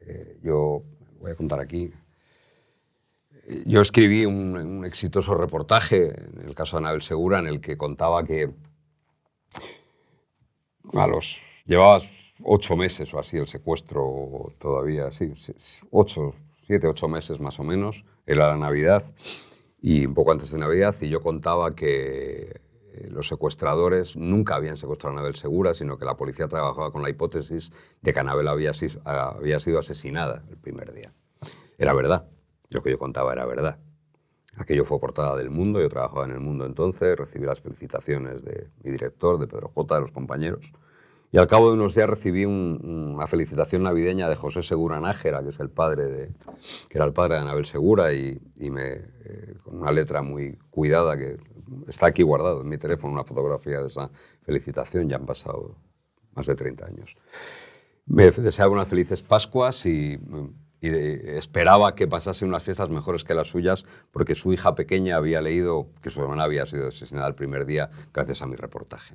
Eh, yo voy a contar aquí. Yo escribí un, exitoso reportaje, en el caso de Anabel Segura, en el que contaba que a los llevaba ocho meses o así el secuestro todavía, sí, sí, sí, ocho, siete, ocho meses más o menos, era la Navidad y un poco antes de Navidad y yo contaba que eh, los secuestradores nunca habían secuestrado a Anabel Segura, sino que la policía trabajaba con la hipótesis de que Anabel había, había sido asesinada el primer día. Era verdad, lo que yo contaba era verdad. Aquello fue portada del Mundo, yo trabajaba en el Mundo entonces, recibí las felicitaciones de mi director, de Pedro J, de los compañeros. Y al cabo de unos días recibí un- una felicitación navideña de José Segura Nájera, que es el padre de, que era el padre de Anabel Segura, y, y me, eh, con una letra muy cuidada que está aquí guardado en mi teléfono, una fotografía de esa felicitación, ya han pasado más de 30 años. Me deseaba unas felices Pascuas y, y esperaba que pasase unas fiestas mejores que las suyas, porque su hija pequeña había leído que su hermana había sido asesinada el primer día gracias a mi reportaje.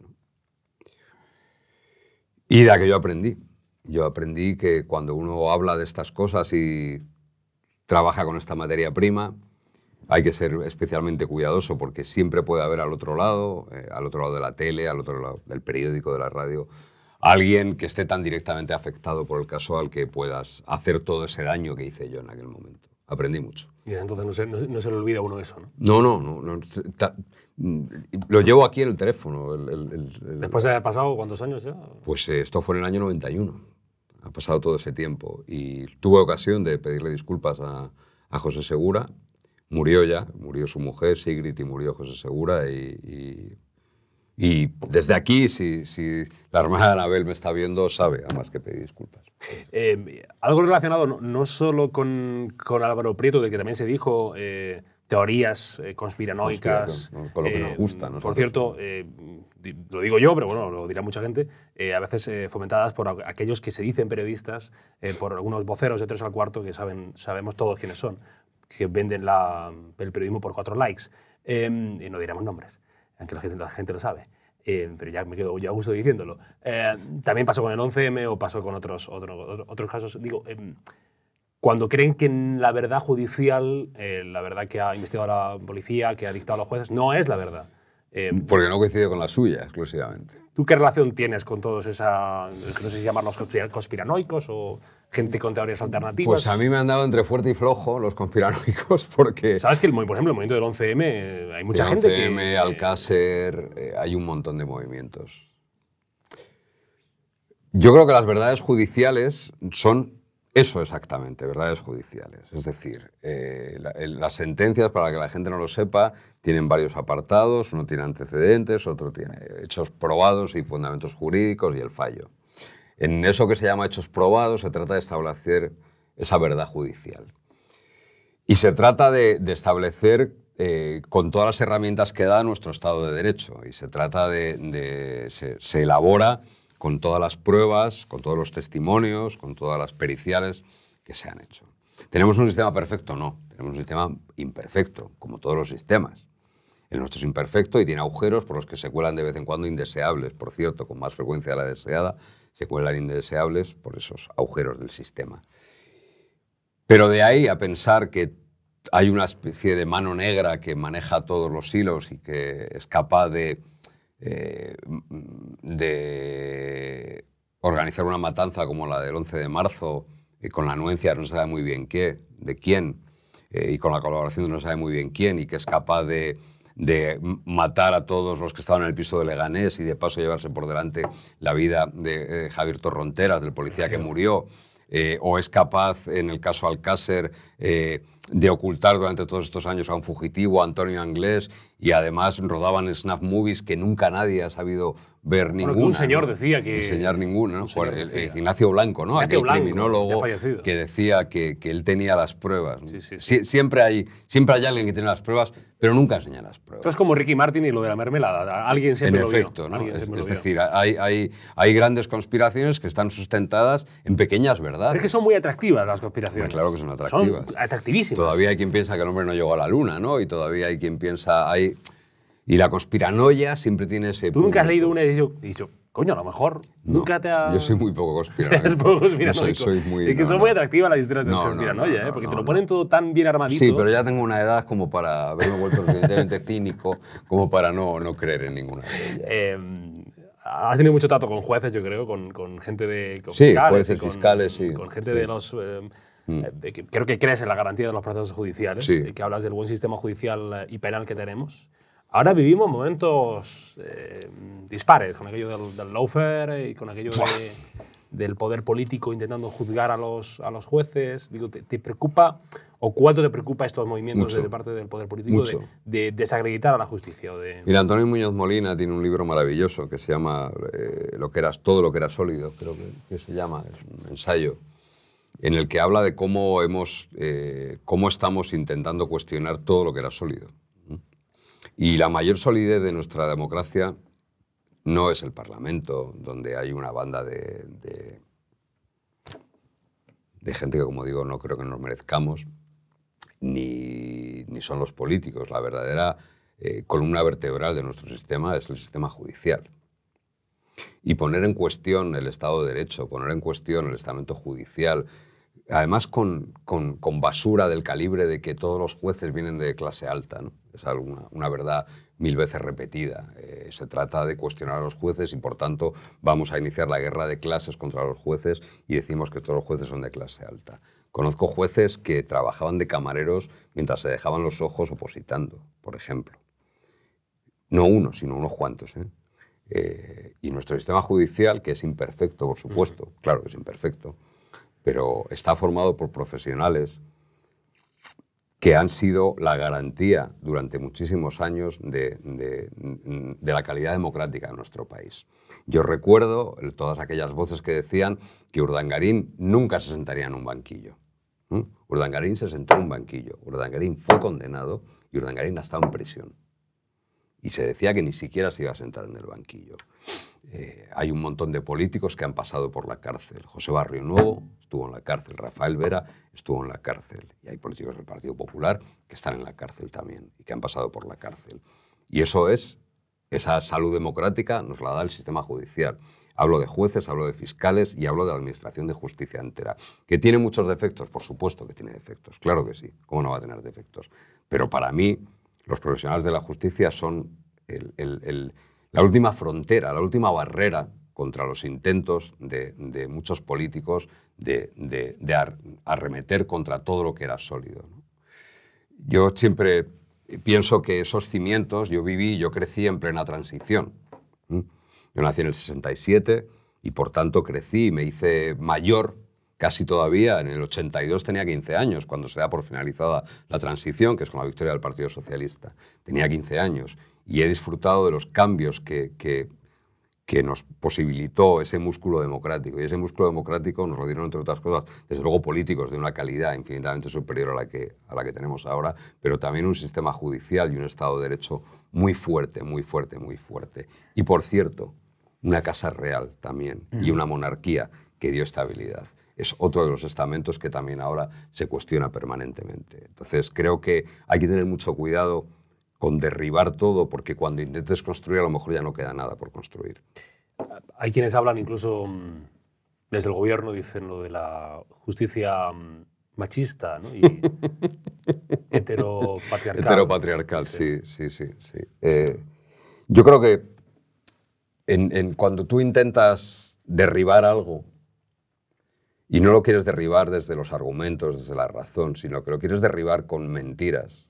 Y de aquello aprendí. Yo aprendí que cuando uno habla de estas cosas y trabaja con esta materia prima, hay que ser especialmente cuidadoso porque siempre puede haber al otro lado, eh, al otro lado de la tele, al otro lado del periódico, de la radio, alguien que esté tan directamente afectado por el caso al que puedas hacer todo ese daño que hice yo en aquel momento. Aprendí mucho. Y entonces no se, no, no se le olvida uno eso, ¿no? No, no, no. no, ta- lo llevo aquí en el teléfono. el- el- el- Después de haber pasado cuántos años ya. pues eh, esto fue en el año 91. Ha pasado todo ese tiempo. Y tuve ocasión de pedirle disculpas a, a José Segura. Murió ya, murió su mujer, Sigrid, y murió José Segura. Y, y- y desde aquí, si, si la hermana de Anabel me está viendo, sabe, además que pedir disculpas. Eh, algo relacionado no, no solo con, con Álvaro Prieto, de que también se dijo eh, teorías eh, conspiranoicas. Conspiración, con lo que nos gusta, Por nosotros. cierto, eh, lo digo yo, pero bueno, lo dirá mucha gente, eh, a veces eh, fomentadas por aquellos que se dicen periodistas, eh, por algunos voceros de tres al cuarto que saben, sabemos todos quiénes son, que venden la- el periodismo por cuatro likes. Eh, y no diremos nombres, aunque la gente, la gente lo sabe. Eh, pero ya me quedo yo a gusto diciéndolo. Eh, también pasó con el 11M o pasó con otros, otro- otros casos. Digo, em, cuando creen que la verdad judicial, eh, la verdad que ha investigado la policía, que ha dictado los jueces, no es la verdad. Eh, Porque no coincide con la suya, exclusivamente. ¿Tú qué relación tienes con todos esa, no sé si llamarlos conspira- conspiranoicos o gente con teorías alternativas? Pues a mí me han dado entre fuerte y flojo los conspiranoicos porque... Sabes que, el, por ejemplo, el movimiento del 11M, eh, hay mucha gente 11M, que... Alcácer, eh, hay un montón de movimientos. Yo creo que las verdades judiciales son eso exactamente, verdades judiciales. Es decir, eh, la- el- las sentencias, para que la gente no lo sepa, tienen varios apartados. Uno tiene antecedentes, otro tiene hechos probados y fundamentos jurídicos y el fallo. En eso que se llama hechos probados se trata de establecer esa verdad judicial. Y se trata de, establecer eh, con todas las herramientas que da nuestro Estado de Derecho. Y se trata de. de- se elabora con todas las pruebas, con todos los testimonios, con todas las periciales que se han hecho. ¿Tenemos un sistema perfecto? No. Tenemos un sistema imperfecto, como todos los sistemas. El nuestro es imperfecto y tiene agujeros por los que se cuelan de vez en cuando indeseables. Por cierto, con más frecuencia de la deseada, se cuelan indeseables por esos agujeros del sistema. Pero de ahí a pensar que hay una especie de mano negra que maneja todos los hilos y que es capaz de, eh, organizar una matanza como la del 11 de marzo, y con la anuencia no se sabe muy bien qué, de quién, eh, y con la colaboración no sabe muy bien quién y que es capaz de, de matar a todos los que estaban en el piso de Leganés y de paso llevarse por delante la vida de eh, Javier Torronteras, del policía que murió, eh, o es capaz, en el caso Alcácer, eh, de ocultar durante todos estos años a un fugitivo, a Antonio Anglés, y además rodaban snap movies que nunca nadie ha sabido ver Bueno, un señor ¿no? decía que... Enseñar ninguna, ¿no? Por el- el Ignacio Blanco, ¿no? Ignacio Aquel Blanco, criminólogo que decía que, que él tenía las pruebas. ¿no? Sí, sí, Sie- Siempre, hay, siempre hay alguien que tiene las pruebas, pero nunca enseña las pruebas. Esto es como Ricky Martin y lo de la mermelada. Alguien En siempre lo vio. efecto, ¿no? Alguien Es, lo vio. decir, hay, hay, hay grandes conspiraciones que están sustentadas en pequeñas verdades. es que son muy atractivas las conspiraciones. Claro que son atractivas. Son atractivísimas. Todavía hay quien piensa que el hombre no llegó a la luna, ¿no? Y todavía hay quien piensa... Hay... Y la conspiranoia siempre tiene ese... Tú nunca has leído una y dicho, dicho, coño, a lo mejor No, nunca te ha... Yo soy muy poco conspiranoico. Es poco No conspiranoico. soy, soy muy, es que no, son muy atractivas las historias de No, no, conspiranoia, no, ¿eh? porque te lo ponen todo tan bien armadito. Sí, pero ya tengo una edad como para haberme vuelto suficientemente cínico como para no, no creer en ninguna de ellas. Eh, has tenido mucho trato con jueces, yo creo, con, con gente de. Con Sí, fiscales jueces, con, fiscales, sí, Con gente sí. Mm. de los. eh, eh, de que- creo que crees en la garantía de los procesos judiciales, Sí. eh, que hablas del buen sistema judicial eh, y penal que tenemos. Ahora vivimos momentos eh, dispares, con aquello del, del lawfare y con aquello de- del poder político intentando juzgar a los, a los jueces. Digo, ¿te, te preocupa o cuánto te preocupa estos movimientos Mucho. de parte del poder político de, de desacreditar a la justicia? De, Mira, Antonio Muñoz Molina tiene un libro maravilloso que se llama eh, lo que era, Todo lo que era sólido, creo que, que se llama, es un ensayo, en el que habla de cómo, hemos, eh, cómo estamos intentando cuestionar todo lo que era sólido. Y la mayor solidez de nuestra democracia no es el Parlamento, donde hay una banda de, gente que, como digo, no creo que nos merezcamos, ni, son los políticos. La verdadera eh, columna vertebral de nuestro sistema es el sistema judicial. Y poner en cuestión el Estado de Derecho, poner en cuestión el estamento judicial, además con, con- con basura del calibre de que todos los jueces vienen de clase alta, ¿no? Es una, una verdad mil veces repetida. Eh, se trata de cuestionar a los jueces y por tanto vamos a iniciar la guerra de clases contra los jueces y decimos que todos los jueces son de clase alta. Conozco jueces que trabajaban de camareros mientras se dejaban los ojos opositando, por ejemplo. No uno, sino unos cuantos. ¿eh? Eh, y nuestro sistema judicial, que es imperfecto, por supuesto, claro que es imperfecto, pero está formado por profesionales que han sido la garantía durante muchísimos años de, la calidad democrática de nuestro país. Yo recuerdo todas aquellas voces que decían que Urdangarín nunca se sentaría en un banquillo. ¿Mm? Urdangarín se sentó en un banquillo, Urdangarín fue condenado y Urdangarín ha estado en prisión. Y se decía que ni siquiera se iba a sentar en el banquillo. Eh, hay un montón de políticos que han pasado por la cárcel. José Barrio Nuevo estuvo en la cárcel, Rafael Vera estuvo en la cárcel. Y hay políticos del Partido Popular que están en la cárcel también y que han pasado por la cárcel. Y eso es, esa salud democrática nos la da el sistema judicial. Hablo de jueces, hablo de fiscales y hablo de administración de justicia entera. ¿Que tiene muchos defectos? Por supuesto que tiene defectos, claro que sí. ¿Cómo no va a tener defectos? Pero para mí, los profesionales de la justicia son el- la última frontera, la última barrera contra los intentos de, muchos políticos de, de- de ar- arremeter contra todo lo que era sólido. Yo siempre pienso que esos cimientos, yo viví, yo crecí en plena transición. Yo nací en el 67 y por tanto crecí y me hice mayor casi todavía. En el 82 tenía 15 años, cuando se da por finalizada la transición, que es con la victoria del Partido Socialista. Tenía 15 años y he disfrutado de los cambios que, que, que nos posibilitó ese músculo democrático. Y ese músculo democrático nos lo dieron, entre otras cosas, desde luego políticos de una calidad infinitamente superior a la que, a la que tenemos ahora, pero también un sistema judicial y un Estado de Derecho muy fuerte, muy fuerte, muy fuerte. Y por cierto, una casa real también y una monarquía que dio estabilidad. Es otro de los estamentos que también ahora se cuestiona permanentemente. Entonces creo que hay que tener mucho cuidado con derribar todo, porque cuando intentes construir a lo mejor ya no queda nada por construir. Hay quienes hablan incluso mm, desde el gobierno, dicen lo de la justicia mm, machista ¿no? y heteropatriarcal. Heteropatriarcal, sí, sí, sí. sí. Eh, yo creo que en- en- cuando tú intentas derribar algo Y no lo quieres derribar desde los argumentos, desde la razón, sino que lo quieres derribar con mentiras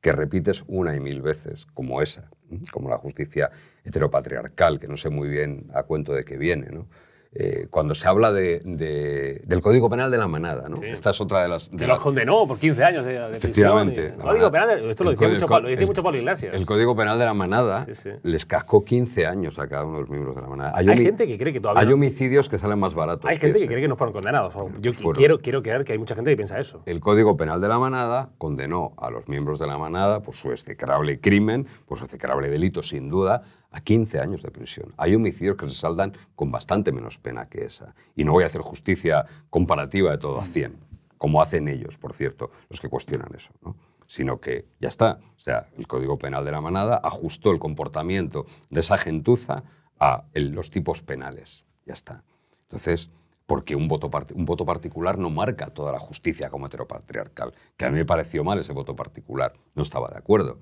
que repites una y mil veces, como esa, como la justicia heteropatriarcal, que no sé muy bien a cuento de qué viene. ¿no? Eh, cuando se habla de- de- del Código Penal de la manada, ¿no? Sí. esta es otra de las... de Que los las- condenó por 15 años de, prisión. Efectivamente. y- El Código manada. Penal, esto lo decía, mucho, el lo decía el- mucho Pablo Iglesias. El Código Penal de la Manada Sí, sí. les cascó 15 años a cada uno de los miembros de la Manada. Hay homi- gente que cree que todavía Hay no- homicidios que salen más baratos. Hay gente que ese. cree que no fueron condenados. O Yo Fueron. quiero, quiero creer que hay mucha gente que piensa eso. El Código Penal de la Manada condenó a los miembros de la Manada por su execrable crimen, por su execrable delito, sin duda, a 15 años de prisión. Hay homicidios que se saldan con bastante menos pena que esa. Y no voy a hacer justicia comparativa de todo a 100, como hacen ellos, por cierto, los que cuestionan eso. ¿no? Sino que ya está. O sea, el Código Penal de la Manada ajustó el comportamiento de esa gentuza a los tipos penales. Ya está. Entonces, porque un voto, un voto particular no marca toda la justicia como heteropatriarcal, que a mí me pareció mal ese voto particular, no estaba de acuerdo.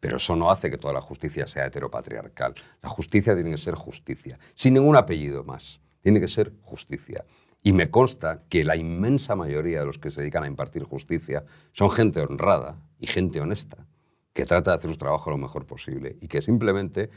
Pero eso no hace que toda la justicia sea heteropatriarcal. La justicia tiene que ser justicia, sin ningún apellido más. Tiene que ser justicia. Y me consta que la inmensa mayoría de los que se dedican a impartir justicia son gente honrada y gente honesta, que trata de hacer su trabajo lo mejor posible y que simplemente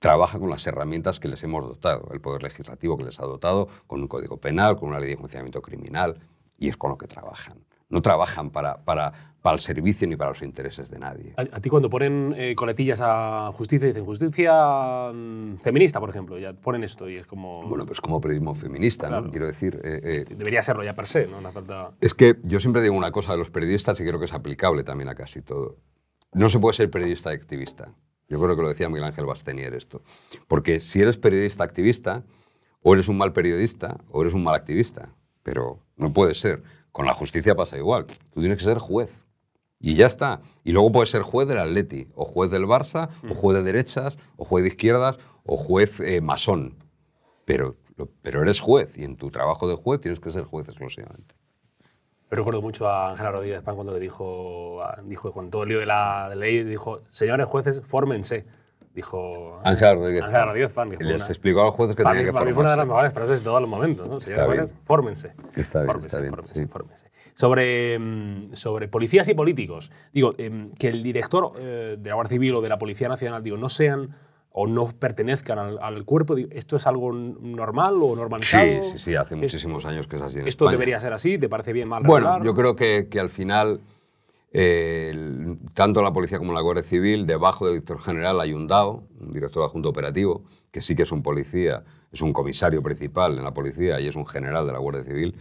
trabaja con las herramientas que les hemos dotado, el Poder Legislativo que les ha dotado, con un código penal, con una ley de enjuiciamiento criminal, y es con lo que trabajan. No trabajan para, para, para el servicio ni para los intereses de nadie. A, a ti cuando ponen eh, coletillas a justicia, dicen justicia mm, feminista, por ejemplo, ya ponen esto y es como... Bueno, pues como periodismo feminista, ¿no? Claro. Quiero decir, eh, eh, Debería serlo ya per se, ¿no? No falta... Es que yo siempre digo una cosa de los periodistas y creo que es aplicable también a casi todo. No se puede ser periodista y activista. Yo creo que lo decía Miguel Ángel Bastenier esto. Porque si eres periodista activista, o eres un mal periodista o eres un mal activista. Pero no puede ser. Con la justicia pasa igual. Tú tienes que ser juez. Y ya está. Y luego puedes ser juez del Atleti, o juez del Barça, o juez de derechas, o juez de izquierdas, o juez eh, masón. Pero, lo- pero eres juez y en tu trabajo de juez tienes que ser juez exclusivamente. Yo recuerdo mucho a Ángela Rodríguez Pan cuando le dijo, dijo con todo el lío de la ley, dijo, señores jueces, fórmense. Dijo Ángela Rodríguez. Ángela Rodríguez Fan, que Les una- explicó a los jueces que para, tenían que para mí fue una de las formarse. mejores frases de todos los momentos. ¿no? Está bien. fórmense. Está bien, Fórmense, está bien, fórmense, sí. fórmense. Sobre, mm, sobre policías y políticos. Digo, em, que el director eh, de la Guardia Civil o de la Policía Nacional, digo, no sean o no pertenezcan al, al cuerpo, ¿esto es algo normal o normalizado? Sí, sí, sí, hace muchísimos años que es así en ¿Esto España. debería ser así? ¿Te parece bien, mal, Bueno, regular? yo creo que, que al final, tanto la policía como la Guardia Civil, debajo del director general hay un DAO, un director adjunto operativo, que sí que es un policía, es un comisario principal en la policía y es un general de la Guardia Civil,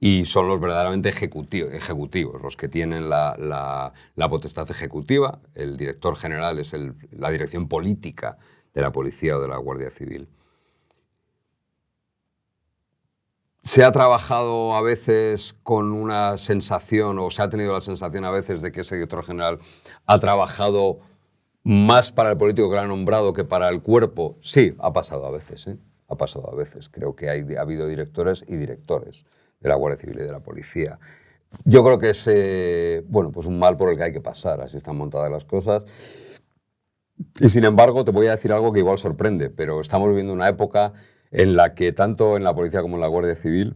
y son los verdaderamente ejecutivo- ejecutivos, los que tienen la, la- la potestad ejecutiva. El director general es el- la dirección política de la policía o de la Guardia Civil. Se ha trabajado a veces con una sensación, o se ha tenido la sensación a veces de que ese director general ha trabajado más para el político que lo ha nombrado que para el cuerpo. Sí, ha pasado a veces, ¿eh? Ha pasado a veces. Creo que hay, ha habido directores y directores de la Guardia Civil y de la Policía. Yo creo que es bueno, pues un mal por el que hay que pasar, así están montadas las cosas. Y sin embargo, te voy a decir algo que igual sorprende, pero estamos viviendo una época en la que tanto en la policía como en la Guardia Civil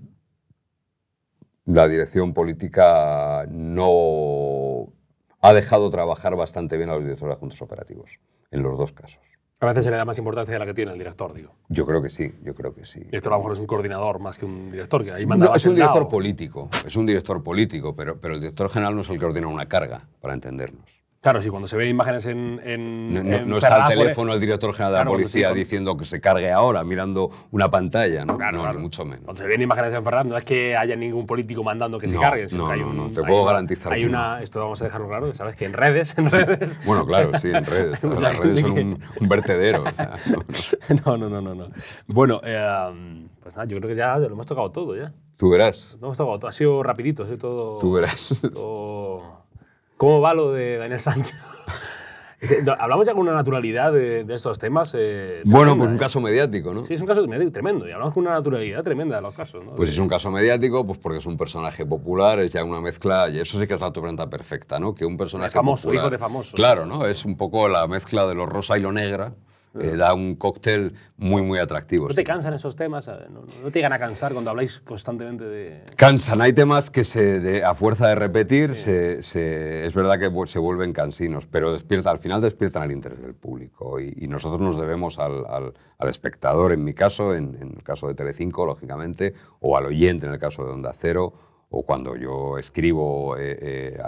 la dirección política no ha dejado trabajar bastante bien a los directores adjuntos operativos, en los dos casos. A veces se le da más importancia de la que tiene el director, digo. Yo creo que sí, yo creo que sí. El director a lo mejor es un coordinador más que un director, que ahí No, mandaba es un director político, es un director político, pero, pero el director general no es el que ordena una carga, para entendernos. Claro, sí, cuando se ven imágenes en. en No, no- en no está al teléfono el director general de Claro, la policía sí, cuando- diciendo que se cargue ahora, mirando una pantalla, ¿no? Claro, no, claro. ni mucho menos. Cuando se ven imágenes en Ferran, no es que haya ningún político mandando que se carguen, sino no, que hay no, un. no, te hay puedo una- garantizar Hay una. Esto vamos a dejarlo claro, ¿sabes? Que en redes, en redes. Bueno, claro, sí, en redes. las redes son un, un vertedero. o sea, no, no. no, no, no, no. no. Bueno, eh, pues nada, yo creo que ya lo hemos tocado todo, ya. Tú verás, Lo hemos tocado todo. Ha sido rapidito, ha sido todo. tú verás. todo- ¿Cómo va lo de Daniel Sánchez? Hablamos ya con una naturalidad de, de estos temas. eh, Bueno, pues un ¿eh? caso mediático, ¿no? Sí, es un caso tremendo, tremendo. Y hablamos con una naturalidad tremenda de los casos. ¿no? Pues es un caso mediático, pues porque es un personaje popular, es ya una mezcla, y eso sí que es la tormenta perfecta, ¿no? Que un personaje famoso, popular- hijo de famoso. Claro, ¿no? Es un poco la mezcla de lo rosa y lo negra, Eh, da un cóctel muy, muy atractivo. ¿No sí. te cansan esos temas? ¿No, no te llegan a cansar cuando habláis constantemente de...? Cansan, hay temas que se, de- a fuerza de repetir, se- se- es verdad que se vuelven cansinos, pero despierta, al final despiertan el interés del público y, y nosotros nos debemos al, al- al espectador, en mi caso, en, en el caso de Telecinco, lógicamente, o al oyente, en el caso de Onda Cero, o cuando yo escribo eh, eh,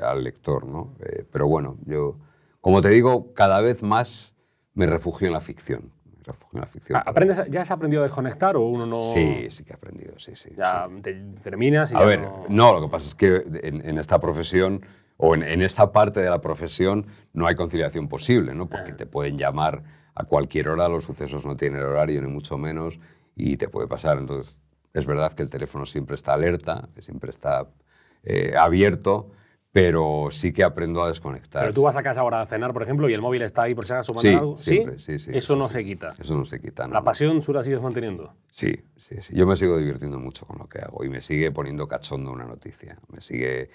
a- al lector. ¿no? Eh, pero bueno, yo, como te digo, cada vez más me refugio en la ficción. Me refugio en la ficción. Ah, ¿Aprendes, ¿Ya has aprendido a desconectar o uno no...? Sí, sí que he aprendido, sí, sí. Ya te terminas y A ya ver, no... no, lo que pasa es que en, en esta profesión o en, en esta parte de la profesión no hay conciliación posible, ¿no? Ah. Porque te pueden llamar a cualquier hora, los sucesos no tienen horario ni mucho menos y te puede pasar. Entonces, es verdad que el teléfono siempre está alerta, siempre está eh, abierto, pero sí que aprendo a desconectar. Pero tú vas a casa ahora a cenar, por ejemplo, y el móvil está ahí por si acaso Sí, algo. siempre, sí, sí, Eso no sí. se quita. Eso no se quita. ¿no? La pasión tú la sigues manteniendo. Sí, sí, sí. Yo me sigo divirtiendo mucho con lo que hago y me sigue poniendo cachondo una noticia. Me sigue,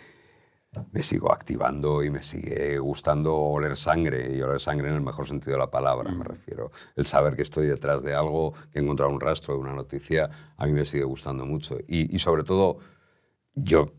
me sigo activando y me sigue gustando oler sangre y oler sangre en el mejor sentido de la palabra, me refiero. El saber que estoy detrás de algo, que he encontrado un rastro de una noticia, a mí me sigue gustando mucho. Y, y sobre todo, yo,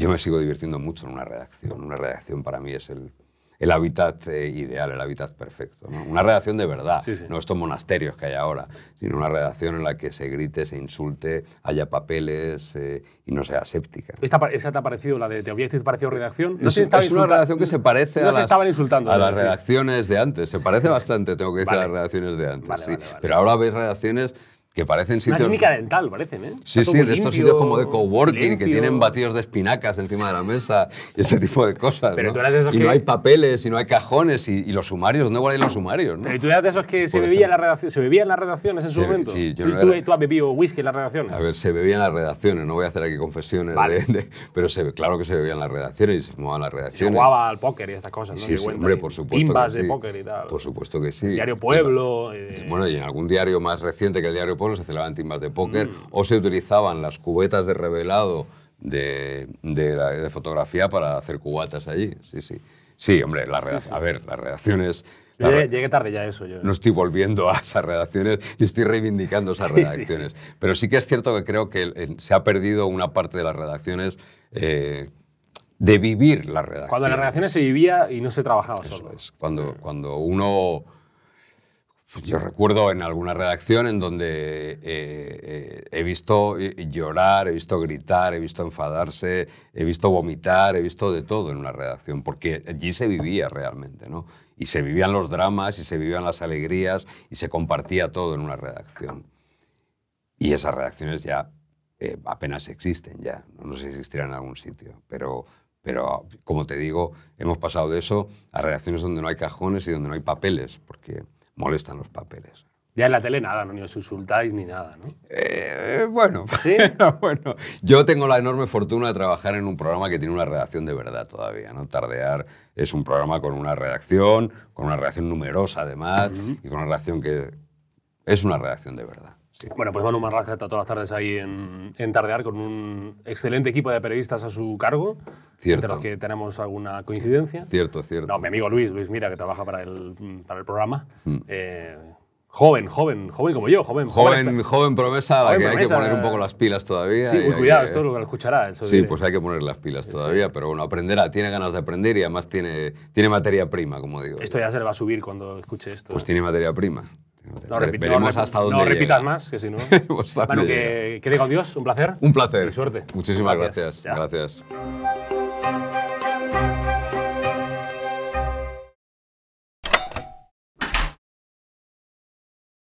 yo me sigo divirtiendo mucho en una redacción. Una redacción para mí es el, el hábitat eh, ideal, el hábitat perfecto. ¿no? Una redacción de verdad, Sí, sí. no estos monasterios que hay ahora, sino una redacción en la que se grite, se insulte, haya papeles eh, y no sea séptica. ¿Esta, ¿Esa te ha parecido, la de Te había parecido redacción? es, se es una redacción que se parece no a, se las, estaban insultando. a ¿no? las redacciones de antes. Se parece bastante, tengo que decir, Vale. a las redacciones de antes. Vale, sí. vale, vale. Pero ahora ves redacciones que parecen Una sitios... clínica dental, parecen, ¿eh? Sí, sí, de estos sitios como de coworking que tienen batidos de espinacas encima de la mesa y ese tipo de cosas. Pero ¿no? tú eras de esos y que- no hay papeles, y no hay cajones, y, y los sumarios, ¿dónde guardan los sumarios? ¿no? Pero tú eras de esos que se bebía en la redacción, se bebía en las redacciones en su momento. sí, yo ¿Tú, no tú- era- tú has bebido whisky en las redacciones? A ver, se bebían las redacciones, no voy a hacer aquí confesiones, Vale. de- de- pero se, claro que se bebían las redacciones y se fumaban las se redacciones. jugaba al póker y estas cosas, ¿no? Sí, sí, hombre, por supuesto. Timbas que de sí. póker y tal. Por supuesto que sí. Diario Pueblo. eh, Bueno, y en algún diario más reciente que el Diario Pueblo se celebraban timbas de póker Mm. o se utilizaban las cubetas de revelado de, de, la- de fotografía para hacer cubatas allí. Sí, sí. Sí, hombre, la a ver, las redacciones... yo la llegué, re- llegué tarde ya eso. Yo. no estoy volviendo a esas redacciones y estoy reivindicando esas Sí, redacciones. Pero sí que es cierto que creo que eh, se ha perdido una parte de las redacciones eh, de vivir las redacciones. Cuando las redacciones se vivía y no se trabajaba Eso solo. es, cuando, cuando uno... Yo recuerdo en alguna redacción en donde eh, eh, he visto llorar, he visto gritar, he visto enfadarse, he visto vomitar, he visto de todo en una redacción, porque allí se vivía realmente, ¿no? Y se vivían los dramas y se vivían las alegrías y se compartía todo en una redacción. Y esas redacciones ya eh, apenas existen ya, no, no sé si existirán en algún sitio, pero, pero como te digo, hemos pasado de eso a redacciones donde no hay cajones y donde no hay papeles, porque molestan los papeles. Ya en la tele nada, no ni os insultáis ni nada, ¿no? Eh, bueno, ¿Sí? bueno, yo tengo la enorme fortuna de trabajar en un programa que tiene una redacción de verdad todavía, ¿no? Tardear es un programa con una redacción, con una redacción numerosa además, y con una redacción que es una redacción de verdad. Sí. Bueno, pues Manu Marraza está todas las tardes ahí en, en Tardear con un excelente equipo de periodistas a su cargo, Cierto. entre los que tenemos alguna coincidencia. Cierto, cierto. No, mi amigo Luis, Luis Mira, que trabaja para el, para el programa. Mm. Eh, joven, joven, joven como yo, joven. Joven, joven promesa a la Joven que hay promesa. que poner un poco las pilas todavía. Sí, hay cuidado, que- esto lo escuchará. eso Sí, diré. pues hay que poner las pilas todavía, pero bueno, aprenderá, tiene ganas de aprender y además tiene, tiene materia prima, como digo. Esto ya se le va a subir cuando escuche esto. Pues tiene materia prima. No, repi- no Veremos repi- hasta dónde no repitas más, que si no. Manu, dónde que, que diga adiós, un placer. Un placer. Y suerte. Muchísimas Gracias. Gracias.